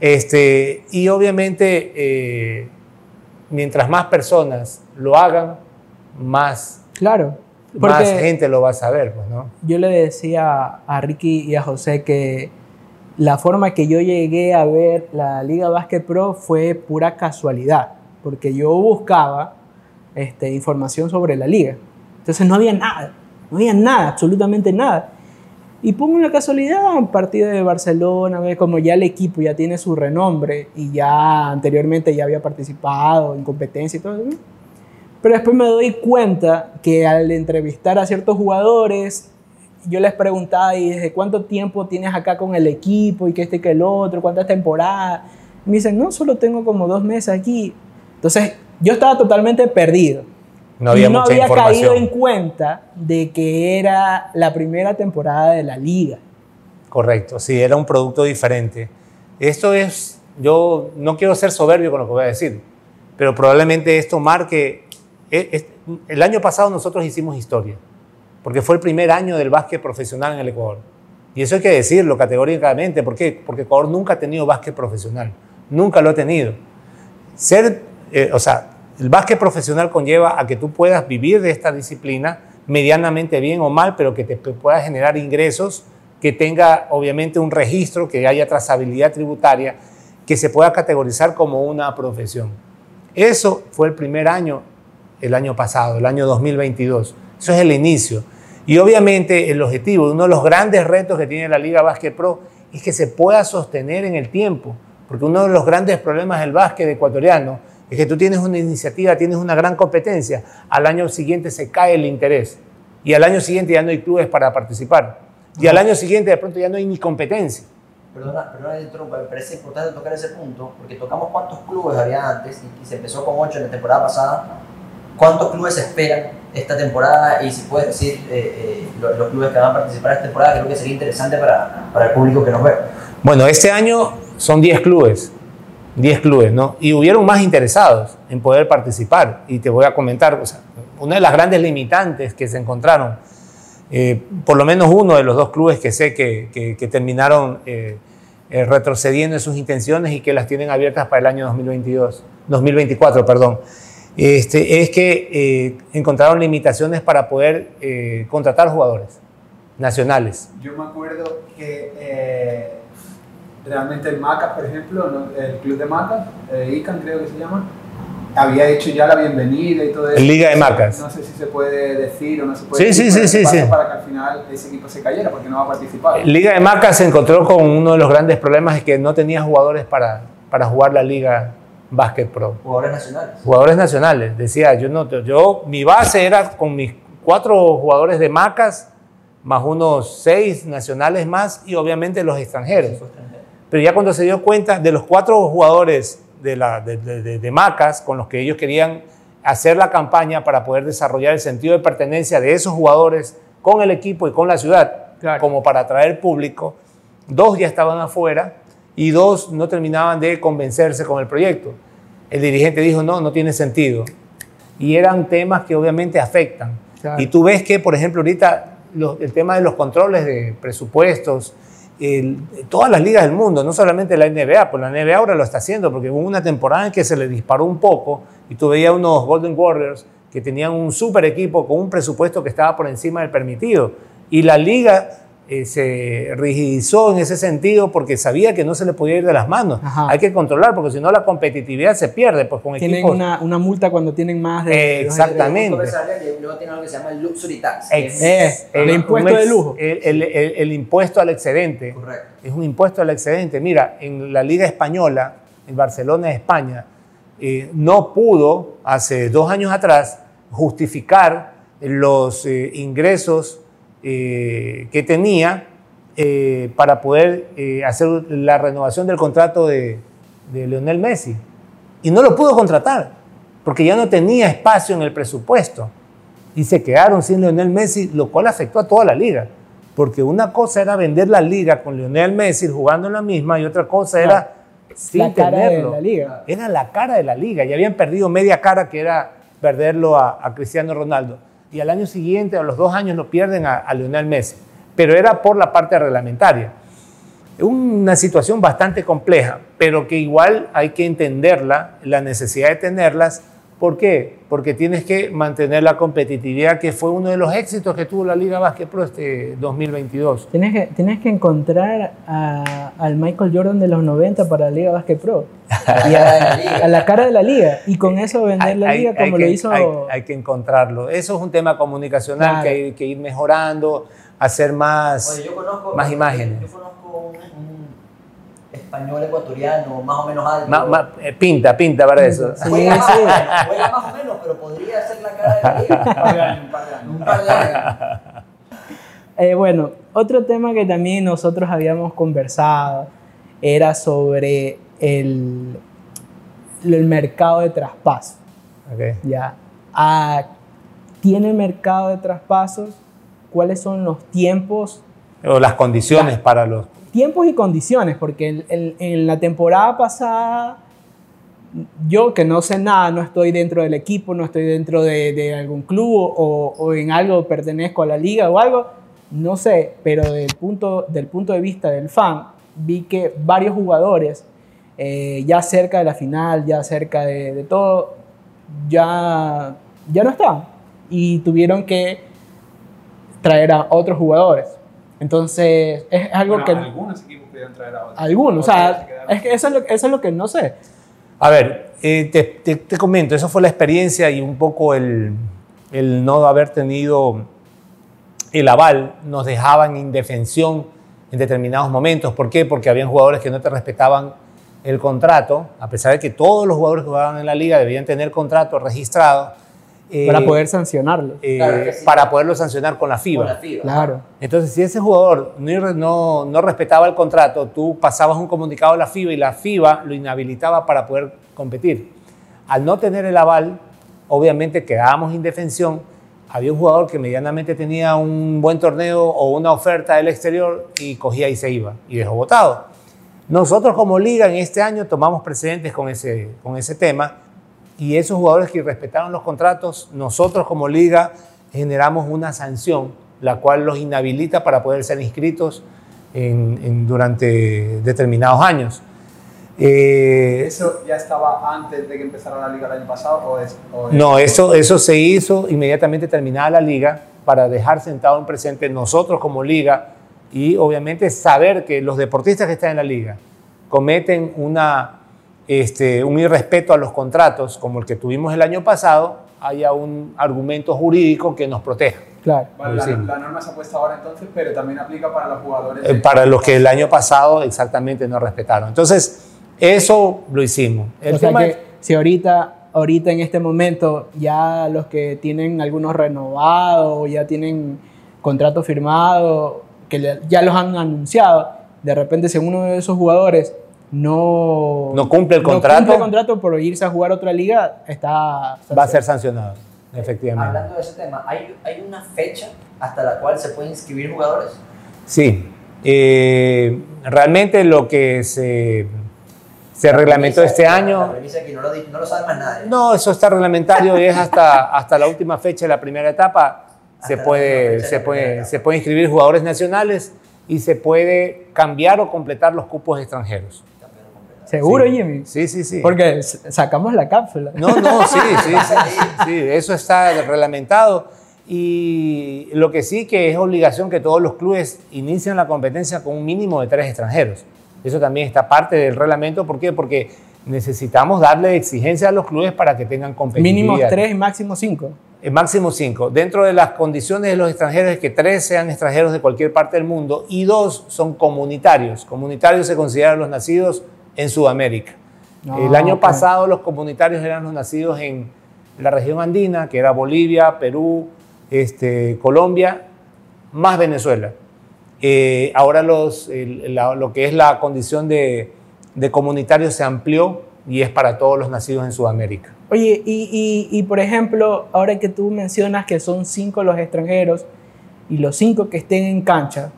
Este, y obviamente, eh, mientras más personas lo hagan, más, Claro. más gente lo va a saber, pues, ¿no? yo le decía a Ricky y a José que la forma que yo llegué a ver la Liga Basket Pro fue pura casualidad, porque yo buscaba este, información sobre la liga. Entonces no había nada, no había nada, absolutamente nada. Y pongo una casualidad, un partido de Barcelona, como ya el equipo ya tiene su renombre y ya anteriormente ya había participado en competencia y todo. Pero después me doy cuenta que al entrevistar a ciertos jugadores, yo les preguntaba, ¿y desde cuánto tiempo tienes acá con el equipo? ¿Y que este y que el otro? ¿Cuántas temporadas? Me dicen, no, solo tengo como dos meses aquí. Entonces, yo estaba totalmente perdido. No había y no mucha había caído en cuenta de que era la primera temporada de la liga. Correcto, sí, era un producto diferente. Esto es, yo no quiero ser soberbio con lo que voy a decir, pero probablemente esto marque, e- es- el año pasado nosotros hicimos historia, porque fue el primer año del básquet profesional en el Ecuador. Y eso hay que decirlo categóricamente, ¿por qué? Porque Ecuador nunca ha tenido básquet profesional, nunca lo ha tenido. Ser, eh, o sea, el básquet profesional conlleva a que tú puedas vivir de esta disciplina medianamente bien o mal, pero que te pu- pueda generar ingresos, que tenga obviamente un registro, que haya trazabilidad tributaria, que se pueda categorizar como una profesión. Eso fue el primer año, el año pasado, el año 2022. Eso es el inicio. Y obviamente el objetivo, uno de los grandes retos que tiene la Liga Básquet Pro es que se pueda sostener en el tiempo, porque uno de los grandes problemas del básquet ecuatoriano es que tú tienes una iniciativa, tienes una gran competencia, al año siguiente se cae el interés y al año siguiente ya no hay clubes para participar y al año siguiente de pronto ya no hay ni competencia. Perdona, perdona interrumpa, me parece importante tocar ese punto, porque tocamos cuántos clubes había antes y, y se empezó con 8 en la temporada pasada. ¿Cuántos clubes esperan esta temporada? Y si puedes decir eh, eh, los, los clubes que van a participar esta temporada, creo que sería interesante para, para el público que nos ve. Bueno, este año son 10 clubes, 10 clubes, ¿no? Y hubieron más interesados en poder participar. Y te voy a comentar, una de las grandes limitantes que se encontraron, eh, por lo menos uno de los dos clubes que sé que, que- terminaron eh, eh, retrocediendo en sus intenciones y que las tienen abiertas para el año 2022, 2024, perdón, este, es que encontraron limitaciones para poder contratar jugadores nacionales. Yo me acuerdo que realmente el Macas, por ejemplo, ¿no? el club de Macas, eh, ICAN creo que se llama, había hecho ya la bienvenida y todo eso. Liga de Macas. No sé si se puede decir o no se puede Sí, decir. sí, sí, ¿qué sí, sí. Para que al final ese equipo se cayera porque no va a participar. Liga de Macas se encontró con uno de los grandes problemas es que no tenía jugadores para, para jugar la Liga Básquet Pro. Jugadores nacionales. Jugadores nacionales. Decía, yo no, yo, mi base era con mis cuatro jugadores de Macas, más unos seis nacionales más y obviamente los extranjeros. Extranjero. Pero ya cuando se dio cuenta de los cuatro jugadores de, la, de, de- de- de Macas con los que ellos querían hacer la campaña para poder desarrollar el sentido de pertenencia de esos jugadores con el equipo y con la ciudad, Claro. como para atraer público, dos ya estaban afuera y dos no terminaban de convencerse con el proyecto. El dirigente dijo, no, no tiene sentido. Y eran temas que obviamente afectan. Claro. Y tú ves que, por ejemplo, ahorita los- el tema de los controles de presupuestos, todas las ligas del mundo, no solamente la NBA, pues la NBA ahora lo está haciendo, porque hubo una temporada en que se le disparó un poco y tú veías unos Golden Warriors que tenían un super equipo con un presupuesto que estaba por encima del permitido. Y la liga eh, se rigidizó en ese sentido porque sabía que no se le podía ir de las manos. Ajá. Hay que controlar, porque si no la competitividad se pierde pues, con Tienen equipos. una, una multa cuando tienen más de... Eh, exactamente. Luego tiene algo que se llama el luxury tax. Eh, el impuesto ex- de lujo. El, el- el- el impuesto al excedente. Correcto. Es un impuesto al excedente. Mira, en la Liga Española, en Barcelona España, eh, no pudo, hace dos años atrás, justificar los eh, ingresos eh, que tenía eh, para poder eh, hacer la renovación del contrato de, de Lionel Messi. Y no lo pudo contratar, porque ya no tenía espacio en el presupuesto. Y se quedaron sin Lionel Messi, lo cual afectó a toda la liga. Porque una cosa era vender la liga con Lionel Messi jugando en la misma y otra cosa era sin la cara de tenerlo. la liga. Era la cara de la liga. Y habían perdido media cara que era perderlo a, a Cristiano Ronaldo. Y al año siguiente, a los dos años, lo pierden a, a Lionel Messi. Pero era por la parte reglamentaria. Una situación bastante compleja, pero que igual hay que entenderla, la necesidad de tenerlas. ¿Por qué? Porque tienes que mantener la competitividad, que fue uno de los éxitos que tuvo la Liga Básquet Pro este 2022. Tienes que, tienes que encontrar a- al Michael Jordan de los 90 para la Liga Básquet Pro. Y a, a la cara de la liga. Y con eso vender la Hay- liga hay como que, lo hizo... Hay, hay que encontrarlo. Eso es un tema comunicacional Claro. que hay que ir mejorando, hacer más... Oye, yo conozco, más imágenes. Yo conozco español ecuatoriano más o menos alto. ma- ma- eh, pinta, pinta para eso. Sí, Juega más, sí. o menos, juega más o menos, pero podría ser la cara de liga. Un par de años, un par de años. Eh, bueno, otro tema que también nosotros habíamos conversado era sobre el, el mercado de traspaso. Ok. Ya. Ah, ¿Tiene mercado de traspasos? ¿Cuáles son los tiempos? O las condiciones Claro. para los... Tiempos y condiciones, porque en, la temporada pasada, yo que no sé nada, no estoy dentro del equipo, no estoy dentro de, algún club o, en algo pertenezco a la liga o algo, no sé, pero del punto, del punto de vista del fan, vi que varios jugadores, eh, ya cerca de la final, ya cerca de, de todo, ya, ya no están y tuvieron que traer a otros jugadores. Entonces, es algo Bueno, que algunos equipos pudieron traer a otros. algunos, o sea, es que eso es lo, eso es lo que no sé. A ver, eh, te, te- te comento, eso fue la experiencia y un poco el, el no haber tenido el aval nos dejaba en indefensión en determinados momentos. ¿Por qué? Porque habían jugadores que no te respetaban el contrato, a pesar de que todos los jugadores que jugaban en la liga debían tener contrato registrado. Eh, para poder sancionarlo. eh, Claro que sí. para poderlo sancionar con la FIBA. Con la FIBA. Claro. Entonces, si ese jugador no, no respetaba el contrato, tú pasabas un comunicado a la FIBA y la FIBA lo inhabilitaba para poder competir. Al no tener el aval, obviamente quedábamos indefensión. Había un jugador que medianamente tenía un buen torneo o una oferta del exterior y cogía y se iba y dejó votado. Nosotros como liga en este año tomamos precedentes con ese, con ese tema y esos jugadores que respetaron los contratos, nosotros como liga generamos una sanción, la cual los inhabilita para poder ser inscritos en- en- durante determinados años. Eh, ¿Eso ya estaba antes de que empezara la liga el año pasado o es? o es- no, eso, eso se hizo inmediatamente terminada la liga para dejar sentado en presente nosotros como liga y obviamente saber que los deportistas que están en la liga cometen una, este, un irrespeto a los contratos como el que tuvimos el año pasado, haya un argumento jurídico que nos proteja. Claro. Vale, la, la norma se ha puesto ahora entonces, pero también aplica para los jugadores. Eh, de- para los que el año pasado exactamente no respetaron. Entonces, eso lo hicimos. El o sea tema que es- si ahorita, ahorita en este momento ya los que tienen algunos renovados o ya tienen contrato firmado, que ya los han anunciado, de repente si uno de esos jugadores no, No cumple el contrato. cumple el contrato por irse a jugar a otra liga, está va a ser sancionado, efectivamente. Hablando de ese tema, ¿hay, ¿hay una fecha hasta la cual se pueden inscribir jugadores? Sí, eh, realmente lo que se, se reglamentó este La año, premisa que no lo, no lo sabe más nadie. no, eso está reglamentario y es hasta, hasta la última fecha de la primera etapa. Se la puede, se, la puede, se puede inscribir jugadores nacionales y se puede cambiar o completar los cupos extranjeros. Seguro, Sí. Jimmy. Sí, sí, sí. Porque sacamos la cápsula. No, no, sí, sí, sí, eso está reglamentado. Y lo que sí que es obligación que todos los clubes inicien la competencia con un mínimo de tres extranjeros. Eso también está parte del reglamento. ¿Por qué? Porque necesitamos darle exigencia a los clubes para que tengan competitividad. Mínimo tres y máximo cinco. Eh, máximo cinco. Dentro de las condiciones de los extranjeros es que tres sean extranjeros de cualquier parte del mundo y dos son comunitarios. Comunitarios se consideran los nacidos en Sudamérica. El Ah, año ok. pasado los comunitarios eran los nacidos en la región andina, que era Bolivia, Perú, este, Colombia, más Venezuela. Eh, ahora los, el- la- lo que es la condición de, de comunitarios se amplió y es para todos los nacidos en Sudamérica. Oye, y, y- y, por ejemplo, ahora que tú mencionas que son cinco los extranjeros y los cinco que estén en cancha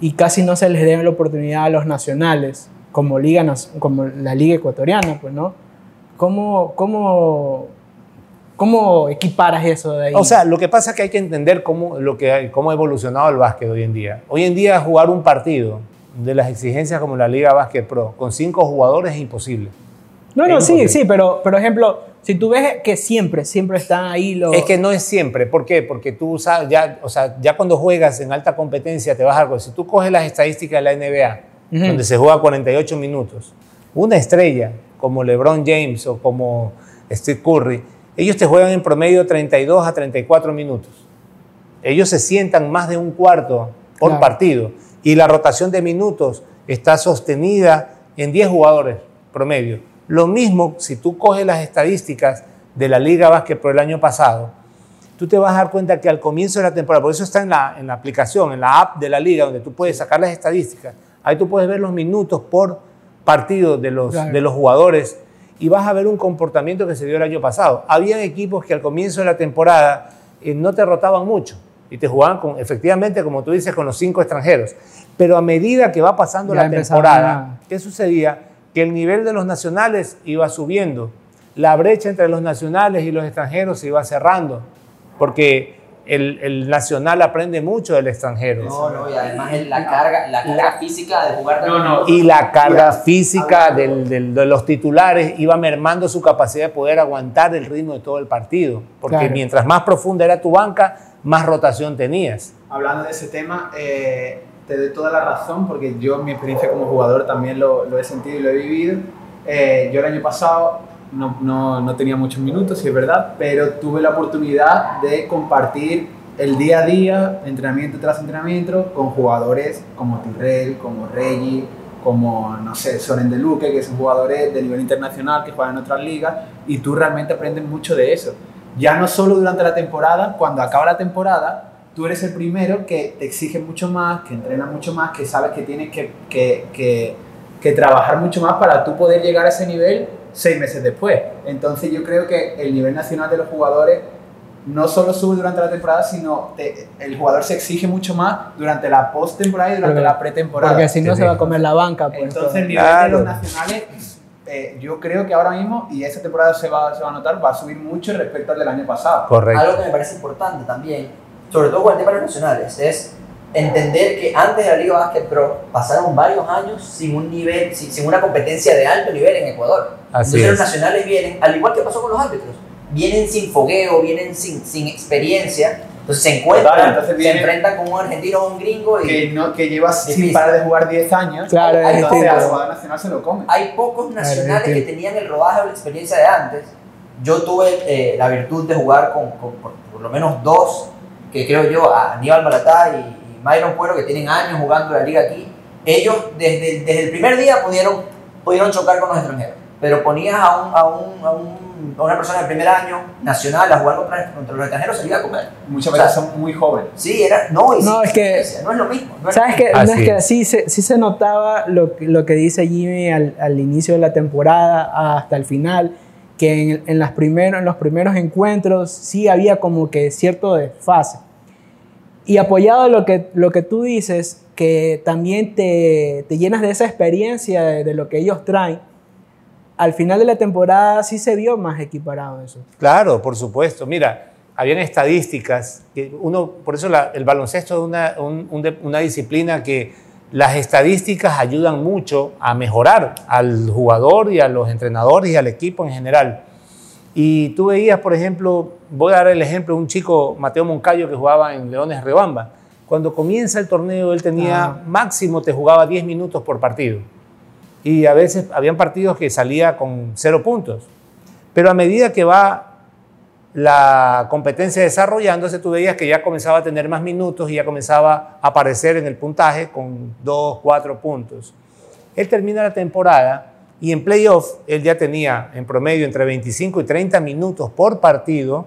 y casi no se les den la oportunidad a los nacionales, como, liga, como la liga ecuatoriana, pues, ¿no? ¿Cómo, cómo, cómo equiparas eso de ahí? O sea, lo que pasa es que hay que entender cómo, lo que, cómo ha evolucionado el básquet hoy en día. Hoy en día jugar un partido de las exigencias como la Liga Básquet Pro con cinco jugadores es imposible. no, no, sí, sí, pero, por ejemplo, si tú ves que siempre, siempre están ahí los... Es que no es siempre. ¿Por qué? Porque tú sabes, ya, o sea, ya cuando juegas en alta competencia te vas a algo. Si tú coges las estadísticas de la NBA, Ujú. donde se juega 48 minutos, una estrella como LeBron James o como Steve Curry, ellos te juegan en promedio 32 a 34 minutos. Ellos se sientan más de un cuarto por Claro. partido y la rotación de minutos está sostenida en 10 jugadores promedio. Lo mismo si tú coges las estadísticas de la Liga Básquet por el año pasado, tú te vas a dar cuenta que al comienzo de la temporada, por eso está en la, en la aplicación, en la app de la liga, donde tú puedes sacar las estadísticas, ahí tú puedes ver los minutos por partido de los, Claro. de los jugadores y vas a ver un comportamiento que se dio el año pasado. Habían equipos que al comienzo de la temporada eh, no te rotaban mucho y te jugaban con, efectivamente, como tú dices, con los cinco extranjeros. Pero a medida que va pasando Ya la temporada, a- ¿qué sucedía? Que el nivel de los nacionales iba subiendo. La brecha entre los nacionales y los extranjeros se iba cerrando. Porque el, el nacional aprende mucho del extranjero. No, no, y además la carga, la carga física de jugar No, no. Y la carga Ya, física del- del- de los titulares iba mermando su capacidad de poder aguantar el ritmo de todo el partido. Porque Claro. mientras más profunda era tu banca, más rotación tenías. Hablando de ese tema, eh, te doy toda la razón porque yo en mi experiencia como jugador también lo, lo he sentido y lo he vivido. Eh, yo el año pasado no, no, no tenía muchos minutos, sí es verdad, pero tuve la oportunidad de compartir el día a día, entrenamiento tras entrenamiento, con jugadores como Tirrell, como Reggie, como, no sé, Soren de Luque, que son jugadores de nivel internacional que juegan en otras ligas, y tú realmente aprendes mucho de eso. Ya no solo durante la temporada, cuando acaba la temporada, tú eres el primero que te exige mucho más, que entrena mucho más, que sabes que tienes que, que, que, que trabajar mucho más para tú poder llegar a ese nivel seis meses después. Entonces yo creo que el nivel nacional de los jugadores no solo sube durante la temporada, sino te- el jugador se exige mucho más durante la postemporada y durante Porque- la pretemporada. Porque si no Sí, se va a comer la banca. Pues, Entonces el nivel Claro. de los nacionales, eh, yo creo que ahora mismo, y esta temporada se va, se va a notar, va a subir mucho respecto al del año pasado. Correcto. Algo que me parece importante también, sobre todo con el tema de los nacionales, es entender que antes de la Liga Básquet Pro pasaron varios años sin un nivel, sin, sin una competencia de alto nivel en Ecuador. Así Entonces es. los nacionales vienen, al igual que pasó con los árbitros, vienen sin fogueo, vienen sin, sin experiencia, entonces se encuentran, Total, entonces se enfrentan con un argentino o un gringo y Que, no, que lleva sin Difícil. parar de jugar 10 años, Claro, es entonces al jugador nacional se lo come. hay pocos nacionales que tenían el rodaje o la experiencia de antes. Yo tuve eh, la virtud de jugar con, con por, por lo menos dos, que creo yo, a Aníbal Malatá y, y Myron Puero, que tienen años jugando la liga aquí. Ellos desde, el- desde el primer día pudieron, pudieron chocar con los extranjeros. Pero ponías a, un, a, un, a, un- a una persona del primer año nacional a jugar contra, contra los extranjeros, se iba a comer. Muchas O sea, veces son muy jóvenes. Sí, era. No, y No, sí, es que- no es lo mismo. no es ¿Sabes mismo. No, es que sí se, sí se notaba lo, que- lo que dice Jimmy al, al inicio de la temporada hasta el final, que en, en las primeros, en los primeros encuentros sí había como que cierto desfase. Y apoyado a lo que, lo que tú dices, que también te, te llenas de esa experiencia de, de lo que ellos traen, al final de la temporada sí se vio más equiparado eso. Claro, por supuesto. Mira, habían estadísticas que uno, por eso la- el baloncesto es una, un- un de- una disciplina que las estadísticas ayudan mucho a mejorar al jugador y a los entrenadores y al equipo en general. Y tú veías, por ejemplo, voy a dar el ejemplo de un chico, Mateo Moncayo, que jugaba en Leones Rebamba. Cuando comienza el torneo, él tenía Ah. máximo, te jugaba 10 minutos por partido. Y a veces habían partidos que salía con cero puntos. Pero a medida que va la competencia desarrollándose, tú veías que ya comenzaba a tener más minutos y ya comenzaba a aparecer en el puntaje con 2, 4 puntos. Él termina la temporada y en playoff él ya tenía en promedio entre 25 y 30 minutos por partido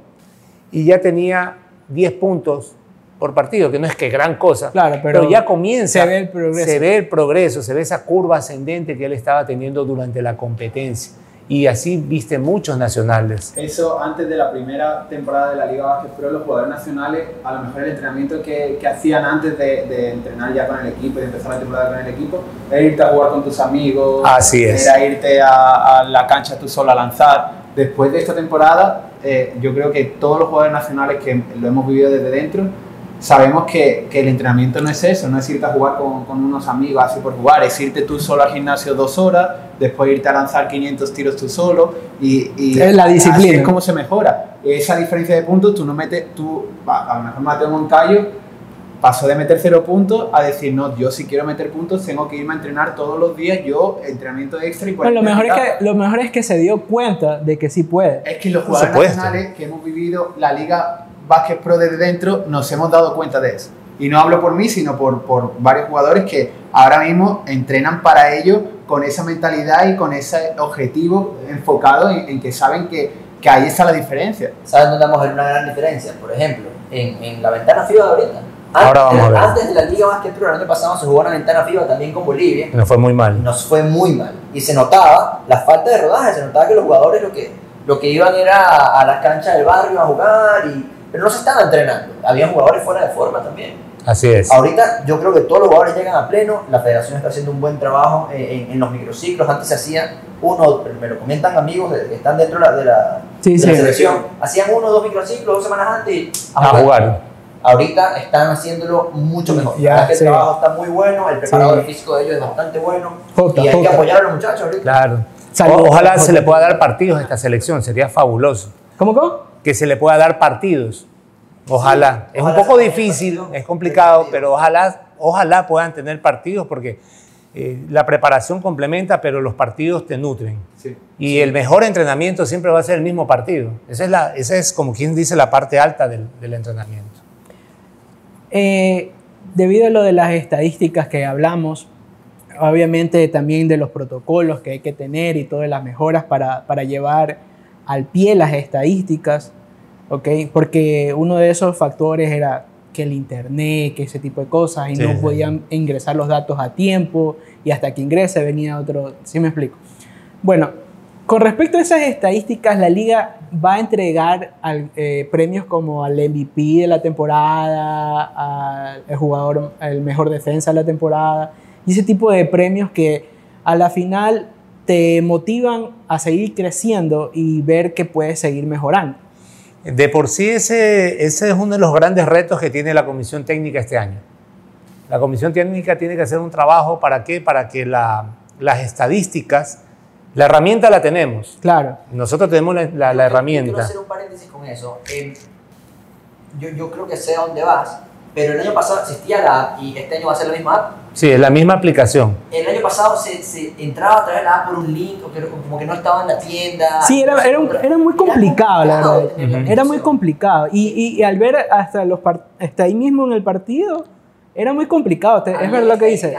y ya tenía 10 puntos por partido, que no es que gran cosa, Claro, pero ya comienza, se ve el progreso. se ve el progreso, se ve esa curva ascendente que él estaba teniendo durante la competencia. Y así viste muchos nacionales. Eso antes de la primera temporada de la Liga Básquet Pro, los jugadores nacionales, a lo mejor el entrenamiento que, que hacían antes de, de entrenar ya con el equipo y de empezar la temporada con el equipo, era irte a jugar con tus amigos, Así es. era irte a, a la cancha tú solo a lanzar. Después de esta temporada, eh, yo creo que todos los jugadores nacionales que lo hemos vivido desde dentro, sabemos que, que el entrenamiento no es eso, no es irte a jugar con, con unos amigos así por jugar, es irte tú solo al gimnasio dos horas, después irte a lanzar 500 tiros tú solo y, y Es la disciplina. así es como se mejora. Esa diferencia de puntos, tú no metes, tú, a lo mejor Mateo Moncayo pasó de meter cero puntos a decir, no, yo si quiero meter puntos tengo que irme a entrenar todos los días, yo entrenamiento extra y Bueno, lo, 40 mejor es etapas". que, lo mejor es que se dio cuenta de que sí puede. Es que los jugadores nacionales que hemos vivido la Liga Básquet Pro desde dentro nos hemos dado cuenta de eso. Y no hablo por mí, sino por, por varios jugadores que ahora mismo entrenan para ello con esa mentalidad y con ese objetivo enfocado en, en que saben que, que ahí está la diferencia. ¿Sabes dónde vamos a ver una gran diferencia? Por ejemplo, en, en la ventana FIBA de ahorita, Ahora vamos a ver. Antes de la Liga Básquet Pro, el año pasado se jugó una ventana FIBA también con Bolivia. Nos fue muy mal. Nos fue muy mal. Y se notaba la falta de rodaje, se notaba que los jugadores lo que, lo que iban era a las canchas del barrio a jugar, y, pero no se estaban entrenando. Había jugadores fuera de forma también. Así es. Ahorita yo creo que todos los jugadores llegan a pleno, la federación está haciendo un buen trabajo eh, en, en los microciclos, antes se hacía uno, me lo comentan amigos que están dentro de la, de la, Sí, de sí. la selección, hacían uno o dos microciclos dos semanas antes y A jugar. Ahorita están haciéndolo mucho mejor. Ya, que sí. el trabajo está muy bueno, el preparador Sí. físico de ellos es bastante bueno Jota, y hay que Jota. apoyar a los muchachos ahorita. Claro. O- ojalá se le pueda dar partidos a esta selección, sería fabuloso. ¿Cómo, cómo? Que se le pueda dar partidos. Ojalá. Sí, es ojalá un poco difícil, partido. es complicado, pero ojalá, ojalá puedan tener partidos porque eh, la preparación complementa, pero los partidos te nutren. Sí. Y el mejor entrenamiento siempre va a ser el mismo partido. Esa es, la, esa es como quien dice, la parte alta del, del entrenamiento. Eh, debido a lo de las estadísticas que hablamos, obviamente también de los protocolos que hay que tener y todas las mejoras para, para llevar al pie las estadísticas, ¿ok? Porque uno de esos factores era que el internet, que ese tipo de cosas, y Sí, no sí. podían ingresar los datos a tiempo, y hasta que ingrese venía otro, ¿sí me explico? Bueno, con respecto a esas estadísticas, la liga va a entregar al- eh, premios como al MVP de la temporada, al jugador, el mejor defensa de la temporada, y ese tipo de premios que a la final te motivan a seguir creciendo y ver que puedes seguir mejorando. De por sí ese, ese es uno de los grandes retos que tiene la Comisión Técnica este año. La Comisión Técnica tiene que hacer un trabajo para qué? Para que la- las estadísticas, la herramienta la tenemos. Claro, Nosotros tenemos la, la- la Yo quiero- herramienta. hacer un paréntesis con eso. Eh, yo, yo creo que sé a dónde vas, pero el año pasado existía la app y este año va a ser la misma app. Sí, es la misma aplicación. El año pasado se, se entraba a través de la app por un link, o que, como que no estaba en la tienda. Sí, era, era, un- era muy complicado, la complicado verdad. la Era muy complicado. Y, y- y al ver hasta, los hasta ahí mismo en el partido, era muy complicado. Te- es verdad lo que dice.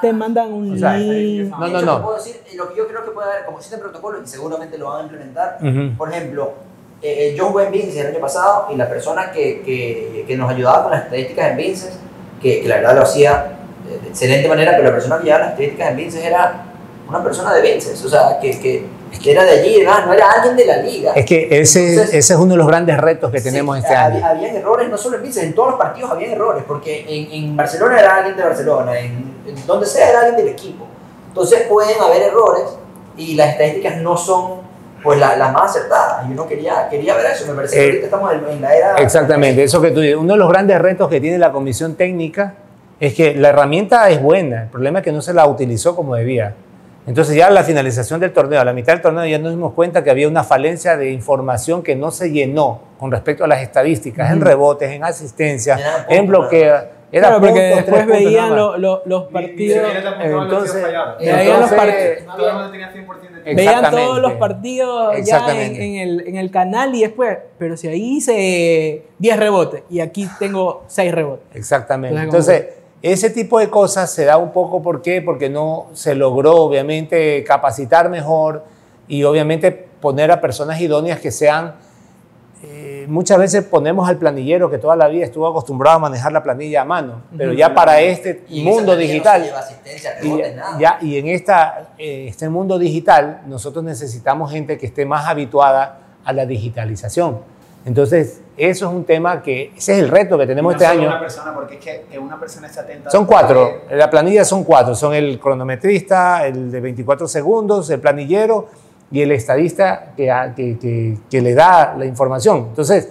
Te mandan un O sea, link. No, no, hecho, no. puedo decir, lo que yo creo que puede haber, como existen protocolos y seguramente lo van a implementar, Ujú. por ejemplo, eh, eh, yo jugué en Vinces el año pasado y la persona que, que, que nos ayudaba con las estadísticas en Vinces, que, que la verdad lo hacía eh, de excelente manera, pero la persona que llevaba las estadísticas en Vinces era una persona de Vinces, o sea, que, era de allí, ¿verdad? no era alguien de la liga. Es que ese, Entonces- ese es uno de los grandes retos que tenemos Sí, este había, año. Habían errores, no solo en Vinces, en todos los partidos había errores, porque en, en Barcelona era alguien de Barcelona, en, en donde sea era alguien del equipo. Entonces pueden haber errores y las estadísticas no son pues la- las más acertadas. Y uno quería, quería ver eso, me parece que Eh, ahorita estamos en, en la era... Exactamente, eso que tú dices. Uno de los grandes retos que tiene la comisión técnica es que la herramienta es buena, el problema es que no se la utilizó como debía. Entonces ya a la finalización del torneo, a la mitad del torneo ya nos dimos cuenta que había una falencia de información que no se llenó con respecto a las estadísticas, en rebotes, en asistencia, en bloqueo. Era Claro, porque puntos, después veían lo- los partidos. entonces- veían los partidos. Todo el mundo tenía 100% de Veían todos los partidos ya en, el, en el canal y después, pero si ahí hice 10 rebotes y aquí tengo 6 rebotes. Exactamente. Entonces, Entonces, ese tipo de cosas se da un poco, ¿por qué? Porque no se logró, obviamente, capacitar mejor y obviamente poner a personas idóneas que sean... eh, muchas veces ponemos al planillero que toda la vida estuvo acostumbrado a manejar la planilla a mano, pero ya para este Y mundo no digital... lleva asistencia, Y, nada. ya, y en esta, eh, este mundo digital, nosotros necesitamos gente que esté más habituada a la digitalización. Entonces, eso es un tema que, ese es el reto que tenemos No este año. Una persona, porque es que, una persona esté atenta. Son cuatro, la planilla son cuatro, son el cronometrista, el de 24 segundos, el planillero y el estadista que, que, que- que le da la información. Entonces,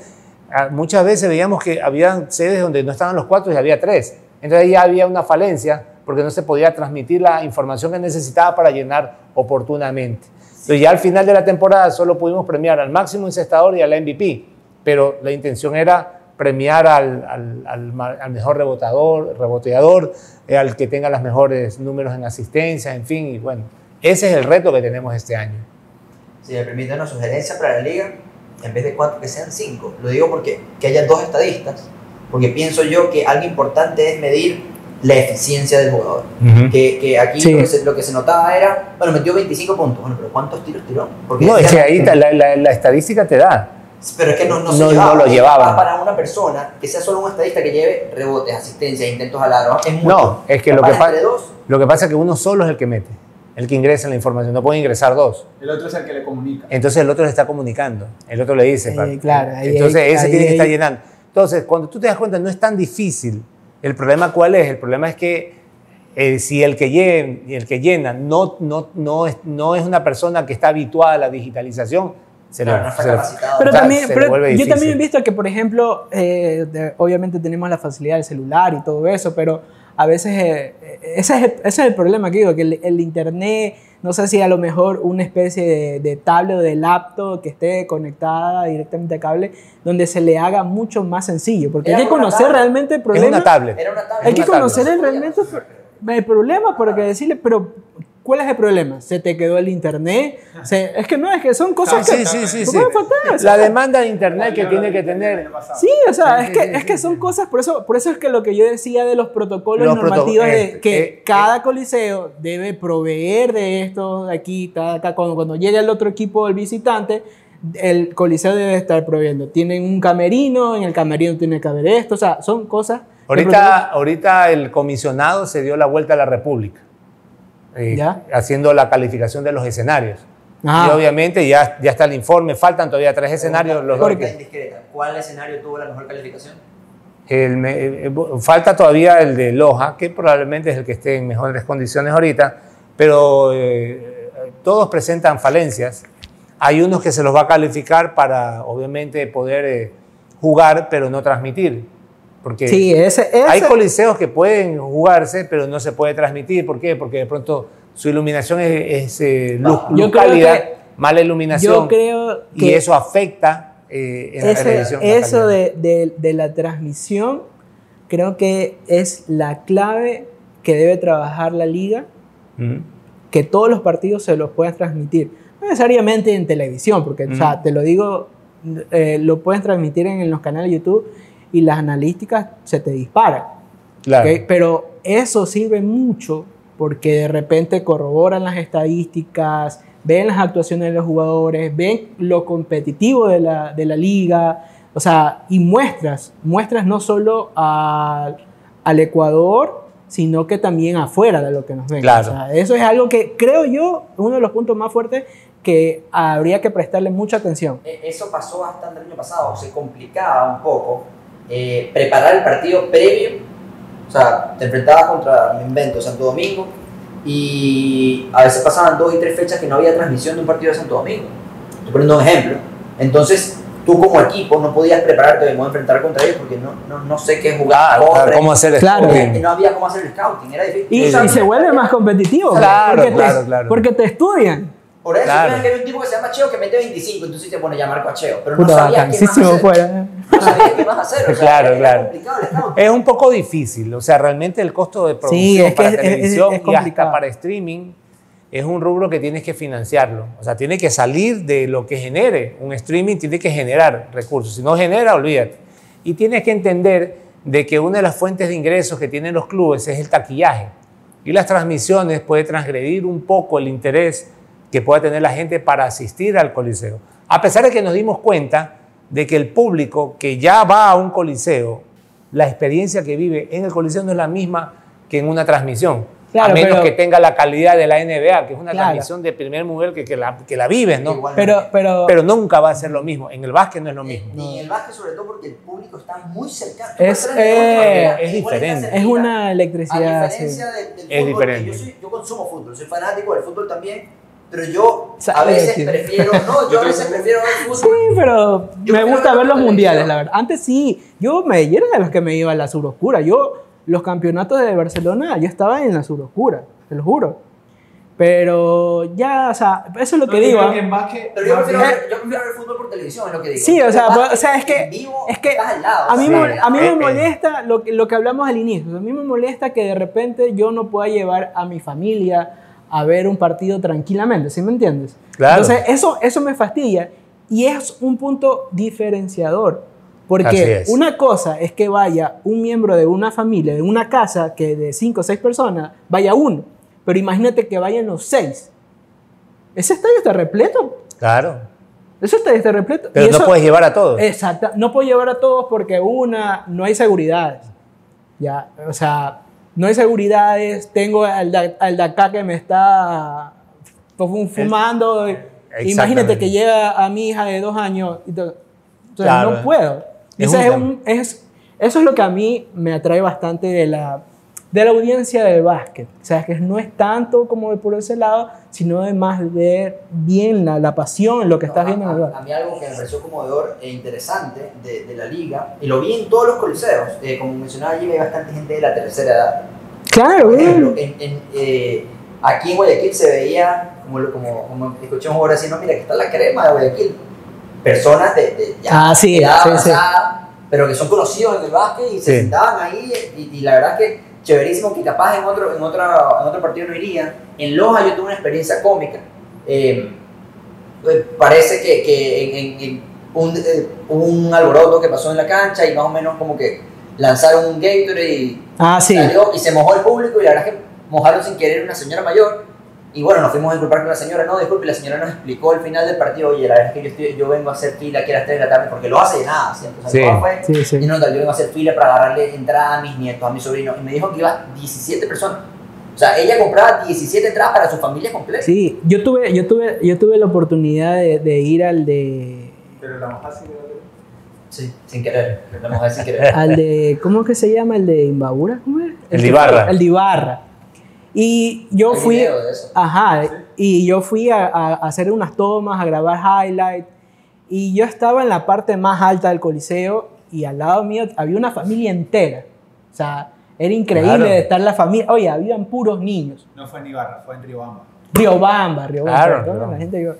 muchas veces veíamos que había sedes donde no estaban los cuatro y había tres. Entonces ahí ya había una falencia porque no se podía transmitir la información que necesitaba para llenar oportunamente. Entonces ya al final de la temporada solo pudimos premiar al máximo encestador y al MVP, pero la intención era premiar al, al- al al mejor rebotador, reboteador, eh, al que tenga los mejores números en asistencia, en fin, y bueno, ese es el reto que tenemos este año. Si me permite una sugerencia para la liga, en vez de cuatro, que sean cinco. Lo digo porque que haya dos estadistas, porque pienso yo que algo importante es medir la eficiencia del jugador. Que, que aquí Sí. lo, que se, lo que se notaba era, bueno, metió 25 puntos, bueno, pero ¿cuántos tiros tiró? Porque No, es que ahí la, la- la estadística te da. Pero es que no, no, se No- no llevaba. lo llevaban. Para una persona que sea solo un estadista que lleve rebotes, asistencias, intentos al aro, es mucho. No, es que lo que, pa- entre dos, lo que pasa es que uno solo es el que mete, el que ingresa la información, no pueden ingresar dos. El otro es el que le comunica. Entonces el otro le está comunicando, el otro le dice. Eh, claro, ahí- Entonces ahí- ese ahí- tiene que estar llenando. Entonces, cuando tú te das cuenta, no es tan difícil. El problema cuál es? El problema es que eh, si el que, llena, el que llena no, no, no, es, no es una persona que está habituada a la digitalización, se claro, le- no está se le- capacitado. Pero también, se le pero vuelve yo difícil. también he visto que, por ejemplo, eh, de- obviamente tenemos la facilidad del celular y todo eso, pero a veces eh, ese, es el, ese es el problema que digo, que el, el internet, no sé si a lo mejor una especie de, de tablet o de laptop que esté conectada directamente a cable, donde se le haga mucho más sencillo, porque Era hay que conocer tablet. realmente el Es problema. una tablet. Era una tabla. Hay que una tablet. conocer el, realmente el problema, porque decirle, pero ¿cuál es el problema? ¿Se te quedó el internet? Se- es que no, es que son cosas Sí, que sí, sí, sí. pueden faltar, La demanda de internet que tiene que tener. Sí, o sea, es que, es que son cosas, por eso, por eso es que lo que yo decía de los protocolos Los normativos proto- de eh, que eh, cada coliseo debe proveer de esto de aquí, ta, ta, cuando, cuando llegue el otro equipo, el visitante, el coliseo debe estar proveyendo. Tienen un camerino, en el camerino tiene que haber esto, o sea, son cosas... Ahorita, ahorita el comisionado se dio la vuelta a la República, eh, ¿Ya? haciendo la calificación de los escenarios. Ajá. Y obviamente ya, ya está el informe, faltan todavía tres escenarios. Los dos Pregunta que-. ¿Cuál escenario tuvo la mejor calificación? el eh, falta todavía el de Loja, que probablemente es el que esté en mejores condiciones ahorita, pero eh, todos presentan falencias. Hay unos que se los va a calificar para, obviamente, poder eh, jugar, pero no transmitir. Porque Sí, ese, ese- hay coliseos que pueden jugarse, pero no se puede transmitir. ¿Por qué? Porque de pronto su iluminación es, es, eh, luz, Yo creo cálida, que- mala iluminación, yo creo que... y eso afecta eh, en la televisión. eso de, de- de la transmisión creo que es la clave que debe trabajar la liga, Ujú. que todos los partidos se los puedan transmitir. No necesariamente en televisión, porque o sea, Ujú. te lo digo, eh, lo pueden transmitir en, en los canales de YouTube y las analíticas se te disparan. Claro. Pero eso sirve mucho porque de repente corroboran las estadísticas, ven las actuaciones de los jugadores, ven lo competitivo de la, de la liga, o sea, y muestras, muestras no solo al- al Ecuador, sino que también afuera de lo que nos ven. Claro. O sea, eso es algo que creo yo, uno de los puntos más fuertes que habría que prestarle mucha atención. E- Eso pasó bastante el año pasado. Se complicaba un poco eh, preparar el partido previo. O sea, te enfrentabas contra, me invento, Santo Domingo. Y a veces pasaban dos y tres fechas que no había transmisión de un partido de Santo Domingo. Estoy poniendo un ejemplo. Entonces, tú como equipo no podías prepararte de modo a enfrentar contra ellos porque no, no, no sé qué jugar. Claro, ¿Cómo hacer Claro. scouting? no había cómo hacer el scouting. Era difícil. Y, se vuelve más competitivo. Claro, porque, claro, te, claro. porque te estudian. Por eso Claro. que hay un tipo que se llama Cheo que mete 25, entonces te pone a llamar a Cheo. Pero no Puta, sabía qué más hacer. fuera. No sabía qué más hacer. O sea, Claro, claro. Es un poco difícil, o sea, realmente el costo de producción Sí, es que para es- es- televisión es y hasta para streaming es un rubro que tienes que financiarlo. O sea, tiene que salir de lo que genere. Un streaming tiene que generar recursos. Si no genera, olvídate. Y tienes que entender de que una de las fuentes de ingresos que tienen los clubes es el taquillaje. Y las transmisiones puede transgredir un poco el interés que pueda tener la gente para asistir al coliseo. A pesar de que nos dimos cuenta de que el público que ya va a un coliseo, la experiencia que vive en el coliseo no es la misma que en una transmisión. Claro, a menos pero- que tenga la calidad de la NBA, que es una Claro. transmisión de primer nivel que, que la, que la vives, ¿no? Pero, pero, Pero nunca va a ser lo mismo. En el básquet no es lo mismo. Ni en el básquet, sobre todo porque el público está muy cercano. Es- eh, es diferente. es una A electricidad. sí. diferencia del, del Es fútbol, diferente. Yo, soy- yo consumo fútbol, soy fanático del fútbol también, pero yo a veces prefiero, no, yo a veces prefiero ver fútbol. Sí, pero Yo me gusta ver ver los mundiales, la verdad. Antes sí, yo me era de los que me iba a la suroscura. Yo, los campeonatos de Barcelona, yo estaba en la suroscura, te lo juro. Pero ya, o sea, eso es lo que yo digo. ¿ah? que en básquet, Pero yo prefiero, ver, yo prefiero ver fútbol por televisión, es lo que digo. Sí, o sea, pues, o sea, es que- vivo es que al lado. A mí, o sea, me- a mí Eh, me eh. molesta lo que, lo que hablamos al inicio. A mí me molesta que de repente yo no pueda llevar a mi familia a ver un partido tranquilamente, ¿sí me entiendes? Claro. Entonces, eso, eso me fastidia y es un punto diferenciador. Porque una cosa es que vaya un miembro de una familia, de una casa que de cinco o seis personas, vaya uno. Pero imagínate que vayan los seis. Ese estadio está repleto. Claro. Eso está, está repleto. Pero Y no eso- puedes llevar a todos. Exacto. No puedo llevar a todos porque una, no hay seguridades. Ya, o sea, no hay seguridades. Tengo al de, al de acá que me está fu- fumando. Imagínate que llega a mi hija de dos años. Y. Entonces, Claro. no puedo. Es un- es- eso es lo que a mí me atrae bastante de la, de la audiencia del básquet. O sea, que no es tanto como de por ese lado, sino de más ver bien la, la pasión en lo que estás No, viendo en el a, básquet. a mí algo que me pareció conmovedor e interesante de, de la liga, y lo vi en todos los coliseos, eh, como mencionaba allí, hay bastante gente de la tercera edad. Claro, Por güey. ejemplo, en, en, eh, aquí en Guayaquil se veía, como, como, como escuché un jugador decir, no, mira, que está la crema de Guayaquil. Personas de, de ya Ah, sí, edad sí, sí. avanzada, pero que son conocidos en el básquet y se Sí. sentaban ahí, y, y la verdad que chéverísimo que capaz en otro, en, otra, en otro partido no iría. En Loja yo tuve una experiencia cómica. Eh, eh, parece que, que en, en- en un, eh, un alboroto que pasó en la cancha y más o menos como que lanzaron un Gatorade y Ah, sí. salió y se mojó el público y la verdad es que mojaron sin querer una señora mayor y bueno, nos fuimos a disculpar con la señora, no, disculpe, la señora nos explicó al final del partido, oye, la verdad es que yo, estoy- yo vengo a hacer fila aquí a las 3 de la tarde porque lo hace de nada siempre, o sea, Sí. ¿cómo fue? Sí, sí. Y no, yo vengo a hacer fila para agarrarle entrada a mis nietos, a mis sobrinos y me dijo que iba 17 personas. O sea, ella compraba 17 entradas para su familia completa. Sí, yo tuve, yo tuve, yo tuve la oportunidad de, de ir al de, Pero la moja sí que Sí, sin querer, la sin querer. al de, ¿cómo es que se llama? El de Imbabura, ¿cómo es? El de Ibarra. El de Ibarra. Y yo Hay fui, video de eso. ajá, y yo fui a, a hacer unas tomas, a grabar highlight, y yo estaba en la parte más alta del coliseo y al lado mío había una familia entera. O sea, era increíble Claro. de estar la familia. Oye, habían puros niños. No fue en Ibarra, fue en Riobamba. Riobamba, Riobamba. Claro, Riobamba. la gente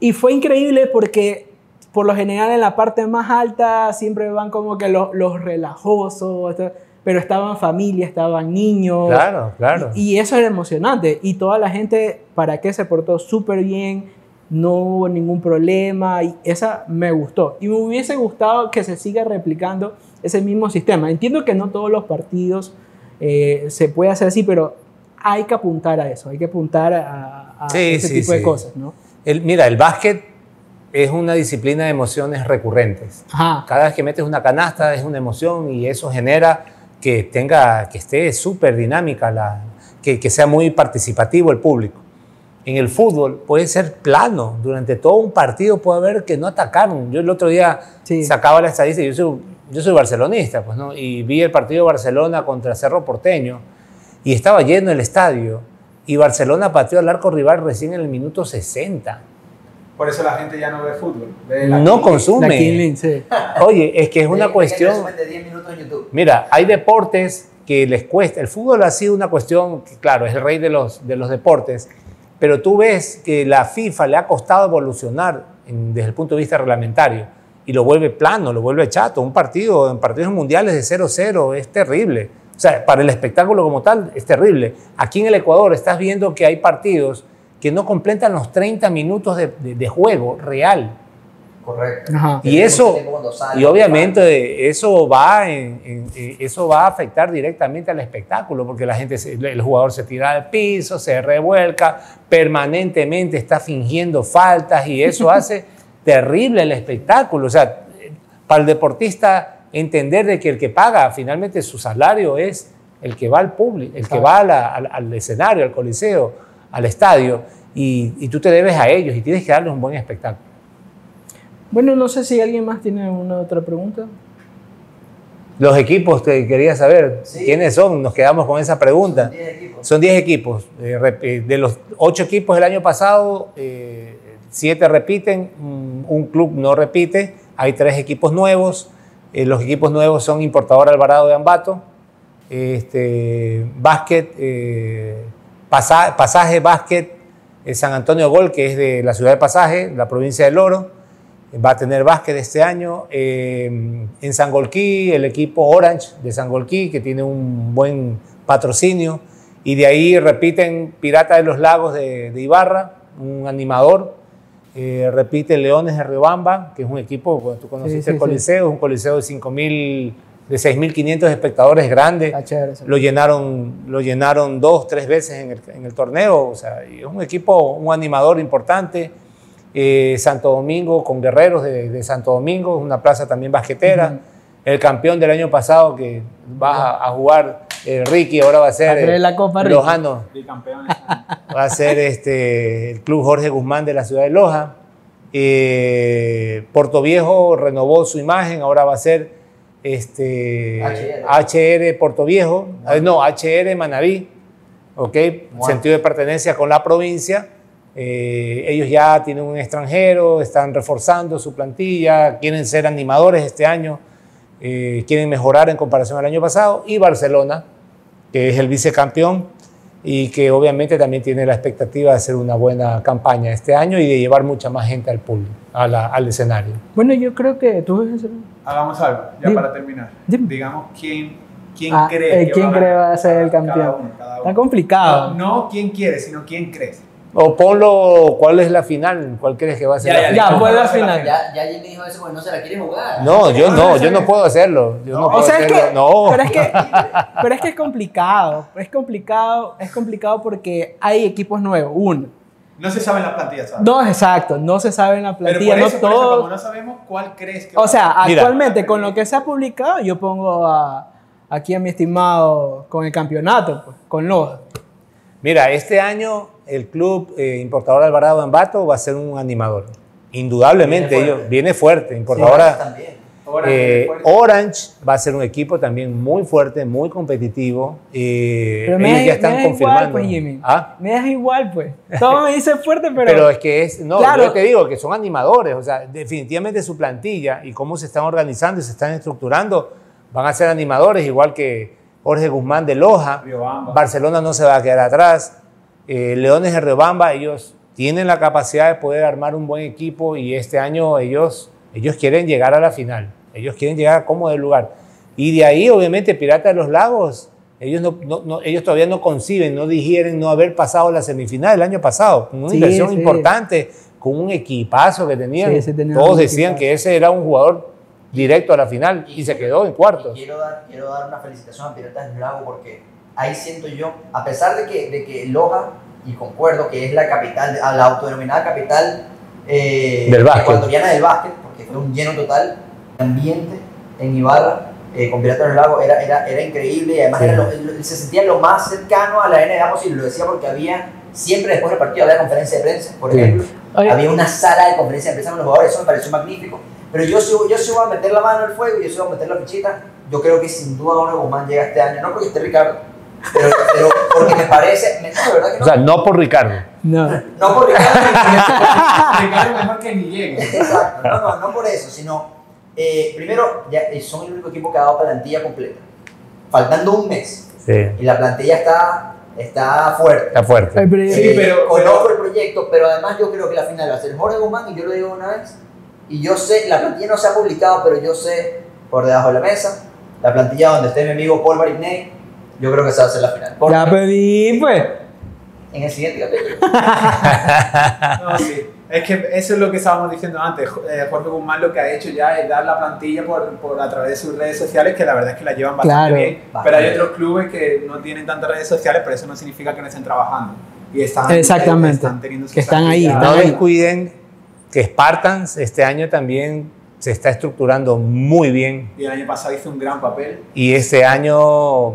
Y fue increíble porque por lo general en la parte más alta siempre van como que los, los relajosos, esto- pero estaban familias, estaban niños. Claro, claro. Y, y eso era emocionante. Y toda la gente, ¿para qué? Se portó súper bien, no hubo ningún problema. Y esa me gustó. Y me hubiese gustado que se siga replicando ese mismo sistema. Entiendo que no todos los partidos eh, se puede hacer así, pero hay que apuntar a eso. Hay que apuntar a, a Sí, ese sí, tipo de cosas, ¿no? El- mira, el básquet es una disciplina de emociones recurrentes. Ajá. Cada vez que metes una canasta es una emoción y eso genera que tenga, que esté súper dinámica, la, que, que sea muy participativo el público. En el fútbol puede ser plano, durante todo un partido puede haber que no atacaron. Yo el otro día Sí. sacaba la estadística, yo soy, yo soy barcelonista, pues, ¿no? y vi el partido de Barcelona contra Cerro Porteño y estaba lleno el estadio y Barcelona pateó al arco rival recién en el minuto 60. Por eso la gente ya no ve fútbol. ve la No King consume. La Kinlin, sí. Oye, es que es una cuestión... de 10 minutos en YouTube. Mira, hay deportes que les cuesta. El fútbol ha sido una cuestión, que, claro, es el rey de los, de los deportes, pero tú ves que la FIFA le ha costado evolucionar en- desde el punto de vista reglamentario y lo vuelve plano, lo vuelve chato. Un partido en partidos mundiales de 0-0 es terrible. O sea, para el espectáculo como tal es terrible. Aquí en el Ecuador estás viendo que hay partidos que no completan los 30 minutos de- de- de juego real. Correcto. Ajá. Y eso, y obviamente eso va, en- en- en- eso va a afectar directamente al espectáculo, porque la gente, se- el jugador se tira al piso, se revuelca, permanentemente está fingiendo faltas y eso hace terrible el espectáculo. O sea, para el deportista entender de que el que paga finalmente su salario es el que va al público, el que va a la- al, al escenario, al coliseo, al estadio, y, y tú te debes a ellos y tienes que darles un buen espectáculo. Bueno, no sé si alguien más tiene una otra pregunta. Los equipos que quería saber, Sí. ¿quiénes son? Nos quedamos con esa pregunta. 10 equipos. Son 10 equipos. Eh, eh, De los 8 equipos del año pasado, 7 repiten, mm, un club no repite. Hay 3 equipos nuevos. Eh, Los equipos nuevos son Importador Alvarado de Ambato, este, Básquet, eh, Pasa- Pasaje Básquet eh, San Antonio Gol, que es de la ciudad de Pasaje, la provincia del Oro va a tener básquet este año. Eh, en Sangolquí, el equipo Orange de Sangolquí, que tiene un buen patrocinio. Y de ahí repiten Pirata de los Lagos de, de Ibarra, un animador. Eh, repite Leones de Riobamba, que es un equipo, tú conociste Sí, sí, el Coliseo, es un coliseo de 5.000, de 6.500 espectadores grande. Está chévere eso. Lo llenaron, lo llenaron dos, tres veces en el, en el torneo. O sea, es un equipo, un animador importante. eh, Santo Domingo con Guerreros de, de Santo Domingo, una plaza también basquetera. El campeón del año pasado que va a, a jugar eh, Ricky, ahora va a ser Va a tener eh, la Copa Ricky. Lojano, va a ser este, el Club Jorge Guzmán de la ciudad de Loja. Eh, Puerto Viejo renovó su imagen, ahora va a ser este, HR, Puerto Viejo, eh, no, HR Manaví, ¿ok? Wow. Sentido de pertenencia con la provincia. Eh, ellos ya tienen un extranjero, están reforzando su plantilla, quieren ser animadores este año, eh, quieren mejorar en comparación al año pasado. Y Barcelona, que es el vicecampeón y que obviamente también tiene la expectativa de hacer una buena campaña este año y de llevar mucha más gente al público, a la- al escenario. Bueno, yo creo que tú Hagamos algo, ya Dime. para terminar. Dime. Digamos quién, quién Ah, cree eh, que quién va a cree va a ser el Cada campeón. uno, cada Está uno. complicado. No, no quién quiere, sino quién crees. O ponlo, ¿cuál es la final? ¿Cuál crees que va a ser Ya, la ya, Ya, final? pues la final. Ya, ya Jimmy dijo eso porque no se la quiere jugar. No, yo no, yo no puedo hacerlo. Yo no, No, puedo O sea, es hacerlo. que, no. pero es que, pero es que es complicado, es complicado, es complicado porque hay equipos nuevos, uno. No se sabe en la plantilla, ¿sabes? Dos, exacto, no se sabe en la Pero plantilla, por eso, no por eso, todos. como no sabemos cuál crees que O sea, a Mira. actualmente con lo que se ha publicado, yo pongo a- aquí a mi estimado con el campeonato, pues, con Loja. Mira, este año el club eh, importador Alvarado Ambato va a ser un animador. Indudablemente, Viene ellos fuerte. viene fuerte. Sí, Importadora también. Eh. Orange va a ser un equipo también muy fuerte, muy competitivo. eh, Pero me ellos da- ya están me da confirmando. igual, pues, Jimmy. ¿Ah? Me das igual, pues. Todo me dice fuerte, pero... Pero, es que es, no, Claro. yo te digo que son animadores, o sea, definitivamente su plantilla y cómo se están organizando y se están estructurando, van a ser animadores, igual que Jorge Guzmán de Loja, Riobamba. Barcelona no se va a quedar atrás, eh, Leones de Riobamba, ellos tienen la capacidad de poder armar un buen equipo y este año ellos, ellos quieren llegar a la final, ellos quieren llegar a cómodo lugar. Y de ahí, obviamente, Pirata de los Lagos, ellos, no, no- no- ellos todavía no conciben, no digieren no haber pasado la semifinal el año pasado, con una Sí, inversión sí. importante, con un equipazo que tenían. Sí, tenían Todos decían equipazo. que ese era un jugador directo a la final y se quedó en cuartos. Y quiero dar, quiero dar una felicitación a Piratas del Lago porque ahí siento yo, a pesar de que, de que Loja, y concuerdo que es la capital, a la autodenominada capital eh, Del básquet. ecuatoriana del básquet, porque fue un lleno total, ambiente en Ibarra eh, con Piratas del Lago era, era, era increíble y además Sí. era lo- se sentía lo más cercano a la NBA posible, lo decía porque había, siempre después del partido había conferencia de prensa, por Sí. ejemplo, Oye, había una sala de conferencia de prensa con los jugadores, eso me pareció magnífico. Pero yo sí, yo sí voy a meter la mano al fuego y yo sí voy a meter la fichita. Yo creo que sin duda Jorge Guzmán llega este año, no porque esté Ricardo, pero, pero porque me parece, me- no, verdad que no. O sea, no por Ricardo. no. no por Ricardo, Ricardo mejor que ni llegue. exacto, no, no, no por eso, sino, eh, primero, ya, eh, son el único equipo que ha dado plantilla completa. Faltando un mes Sí, y la plantilla está, está fuerte. está fuerte. Sí, pero- conozco el proyecto, pero además yo creo que la final va a ser Jorge Guzmán y yo lo digo una vez. Y yo sé, la plantilla no se ha publicado, pero yo sé por debajo de la mesa, la plantilla donde esté mi amigo Paul Marignay, yo creo que esa va a ser la final. Ya pedí, pues. en el siguiente capítulo. No, sí. Es que eso es lo que estábamos diciendo antes. Eh, Jorge Guzmán lo que ha hecho ya es dar la plantilla por, por a través de sus redes sociales, que la verdad es que la llevan bastante Claro, bien. bastante. Pero hay otros clubes que no tienen tantas redes sociales, pero eso no significa que no estén trabajando. Y están, Exactamente. están teniendo sus Que están ahí. No descuiden que Spartans este año también se está estructurando muy bien Y el año pasado hizo un gran papel. y este año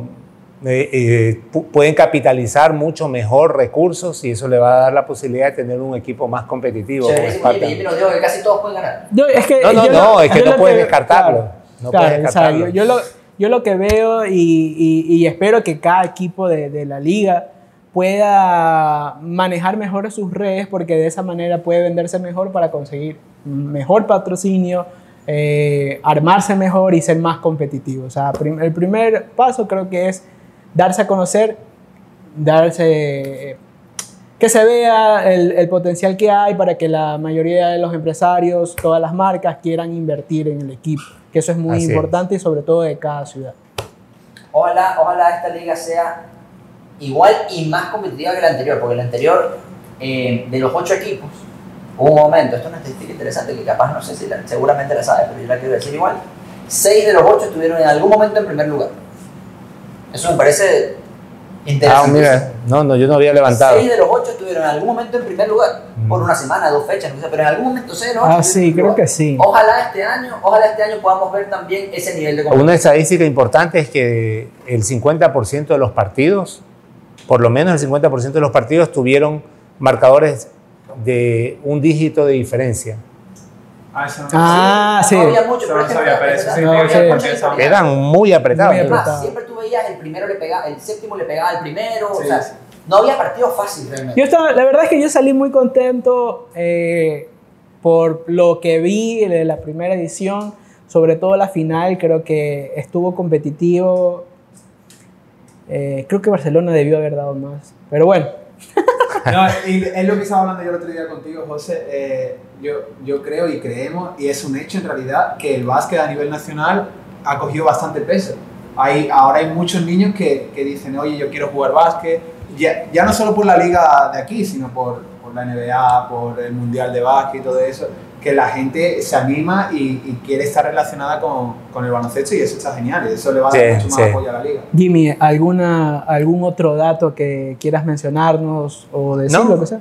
eh, eh, pu- pueden capitalizar mucho mejor recursos y eso le va a dar la posibilidad de tener un equipo más competitivo. nos dijo que casi todos pueden ganar. Yo, es que No, no, yo no, lo- es que yo no puedes descartarlo. claro, No claro, puedes o sea, descartarlo. yo, yo lo, yo lo que veo y, y- y espero que cada equipo de, de la liga pueda manejar mejor sus redes porque de esa manera puede venderse mejor para conseguir mejor patrocinio, eh, armarse mejor y ser más competitivo. O sea, prim- el primer paso creo que es darse a conocer, darse que se vea el, el potencial que hay para que la mayoría de los empresarios, todas las marcas quieran invertir en el equipo, que eso es muy Así es. importante y sobre todo de cada ciudad. Ojalá, ojalá esta liga sea igual y más competitiva que la anterior, porque la anterior, eh, de los ocho equipos, hubo un momento, esto es una estadística interesante que capaz no sé si la- seguramente la sabes, pero yo la quiero decir igual, seis de los ocho estuvieron en algún momento en primer lugar. Eso me parece Ah, Interesante. mira, no, no, yo no había levantado. Seis de los ocho estuvieron en algún momento en primer lugar, por una semana, dos fechas, no sé, pero en algún momento seis de los ocho Ah, sí, creo que sí. Ojalá este año, ojalá este año podamos ver también ese nivel de Una competición. estadística importante es que el 50% de los partidos, por lo menos el 50% de los partidos tuvieron marcadores de un dígito de diferencia. Ah, eso no Ah, No sí. había mucho, Eso pero no había- eso no significa había que mucha porque diferencia. Eran muy apretados. Siempre tú veías el primero le pegaba, el séptimo le pegaba al primero, o sea, no había partido fácil realmente. Yo estaba, la verdad es que yo salí muy contento eh, por lo que vi de la primera edición, sobre todo la final, creo que estuvo competitivo. Eh, creo que Barcelona debió haber dado más, pero bueno, No, y es lo que estaba hablando yo el otro día contigo, José. Eh, yo, yo creo y creemos, y es un hecho en realidad, que el básquet a nivel nacional ha cogido bastante peso. Hay, ahora hay muchos niños que, que dicen, oye, yo quiero jugar básquet, ya, ya no solo por la liga de aquí, sino por, por la NBA, por el Mundial de Básquet y todo eso, que la gente se anima y, y quiere estar relacionada con, con el baloncesto y eso está genial, y eso le va a dar Sí, mucho más sí. apoyo a la liga. Jimmy, ¿alguna, ¿algún otro dato que quieras mencionarnos o decir No. lo que sea?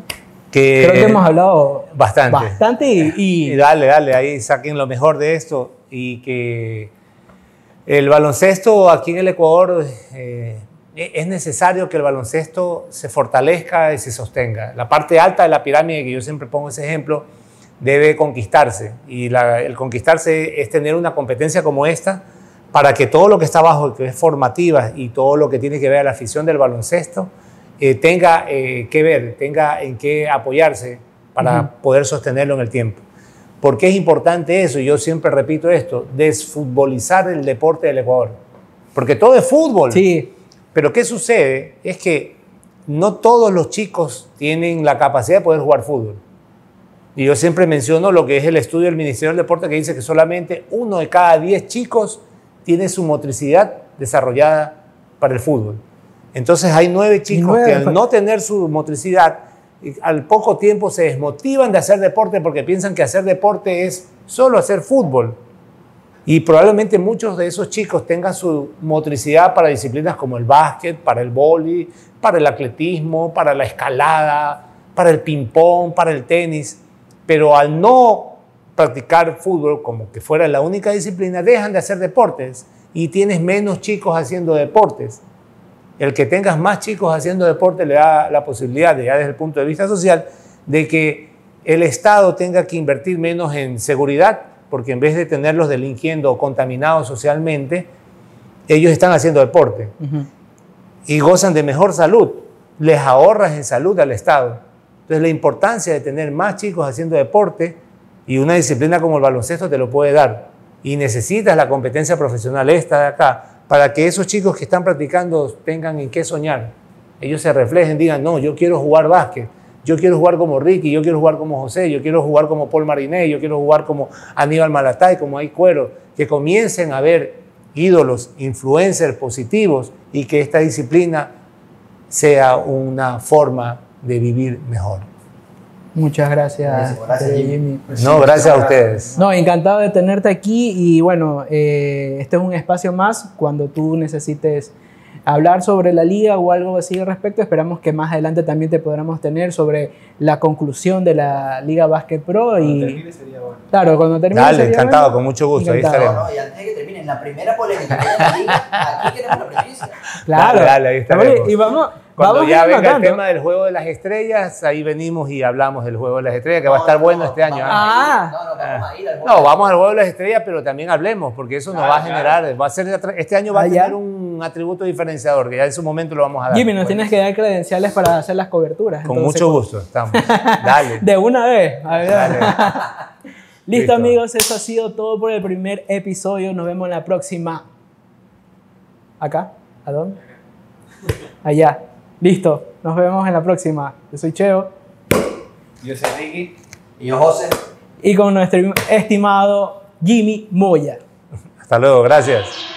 Que Creo que hemos hablado bastante. bastante y, y- Y dale, dale, ahí saquen lo mejor de esto y que el baloncesto aquí en el Ecuador eh, es necesario que el baloncesto se fortalezca y se sostenga. La parte alta de la pirámide, que yo siempre pongo ese ejemplo, debe conquistarse y la- el conquistarse es tener una competencia como esta para que todo lo que está abajo, que es formativa y todo lo que tiene que ver a la afición del baloncesto, eh, tenga eh, que ver, tenga en qué apoyarse para poder sostenerlo en el tiempo. ¿Por qué es importante eso? Yo siempre repito esto, desfutbolizar el deporte del Ecuador. Porque todo es fútbol. sí, Pero ¿qué sucede? Es que no todos los chicos tienen la capacidad de poder jugar fútbol. Y yo siempre menciono lo que es el estudio del Ministerio del Deporte que dice que solamente uno de cada diez chicos tiene su motricidad desarrollada para el fútbol. Entonces hay nueve chicos nueve, que al no tener su motricidad, al poco tiempo se desmotivan de hacer deporte porque piensan que hacer deporte es solo hacer fútbol. Y probablemente muchos de esos chicos tengan su motricidad para disciplinas como el básquet, para el vóley, para el atletismo, para la escalada, para el ping-pong, para el tenis. Pero al no practicar fútbol como que fuera la única disciplina, dejan de hacer deportes y tienes menos chicos haciendo deportes. El que tengas más chicos haciendo deporte le da la posibilidad, de, ya desde el punto de vista social, de que el Estado tenga que invertir menos en seguridad, porque en vez de tenerlos delinquiendo o contaminados socialmente, ellos están haciendo deporte y gozan de mejor salud. Les ahorras en salud al Estado. Entonces la importancia de tener más chicos haciendo deporte y una disciplina como el baloncesto te lo puede dar. Y necesitas la competencia profesional esta de acá para que esos chicos que están practicando tengan en qué soñar. Ellos se reflejen, digan, no, yo quiero jugar básquet, yo quiero jugar como Ricky, yo quiero jugar como José, yo quiero jugar como Paul Mariné, yo quiero jugar como Aníbal Malatay, como hay cuero, que comiencen a ver ídolos, influencers positivos y que esta disciplina sea una forma de vivir mejor. Muchas gracias, gracias, Jimmy. Jimmy. No, gracias a ustedes. No, encantado de tenerte aquí y bueno, eh, este es un espacio más cuando tú necesites hablar sobre la liga o algo así al respecto. Esperamos que más adelante también te podamos tener sobre la conclusión de la Liga Basket Pro Cuando y termine sería bueno. claro, cuando termine Dale, sería encantado, bueno. con mucho gusto, ahí Encantado. estaremos. No, no, y antes de que terminen, la primera polémica en la liga, aquí queremos la primicia. Claro. Dale, dale, ahí estaremos. Y vamos, Cuando vamos ya venga el notando. tema del juego de las estrellas, ahí venimos y hablamos del juego de las estrellas, que va a estar No, no, bueno no, este año. ¿ah? a ir, No, no, vamos a ir al No, vamos al juego de las estrellas, pero también hablemos, porque eso nos Claro, va a generar, va a ser, este año va a Ah, ya. tener un atributo diferenciador, que ya en su momento lo vamos a dar. Jimmy, nos tienes que dar credenciales para hacer las coberturas. Con entonces, mucho gusto, estamos. Dale. De una vez. A ver. Dale. Listo, Listo. amigos, eso ha sido todo por el primer episodio. Nos vemos en la próxima. ¿Acá? ¿A dónde? Allá. Listo, nos vemos en la próxima. Yo soy Cheo Yo soy Ricky. Y yo, José. y con nuestro estimado Jimmy Moya. Hasta luego, gracias.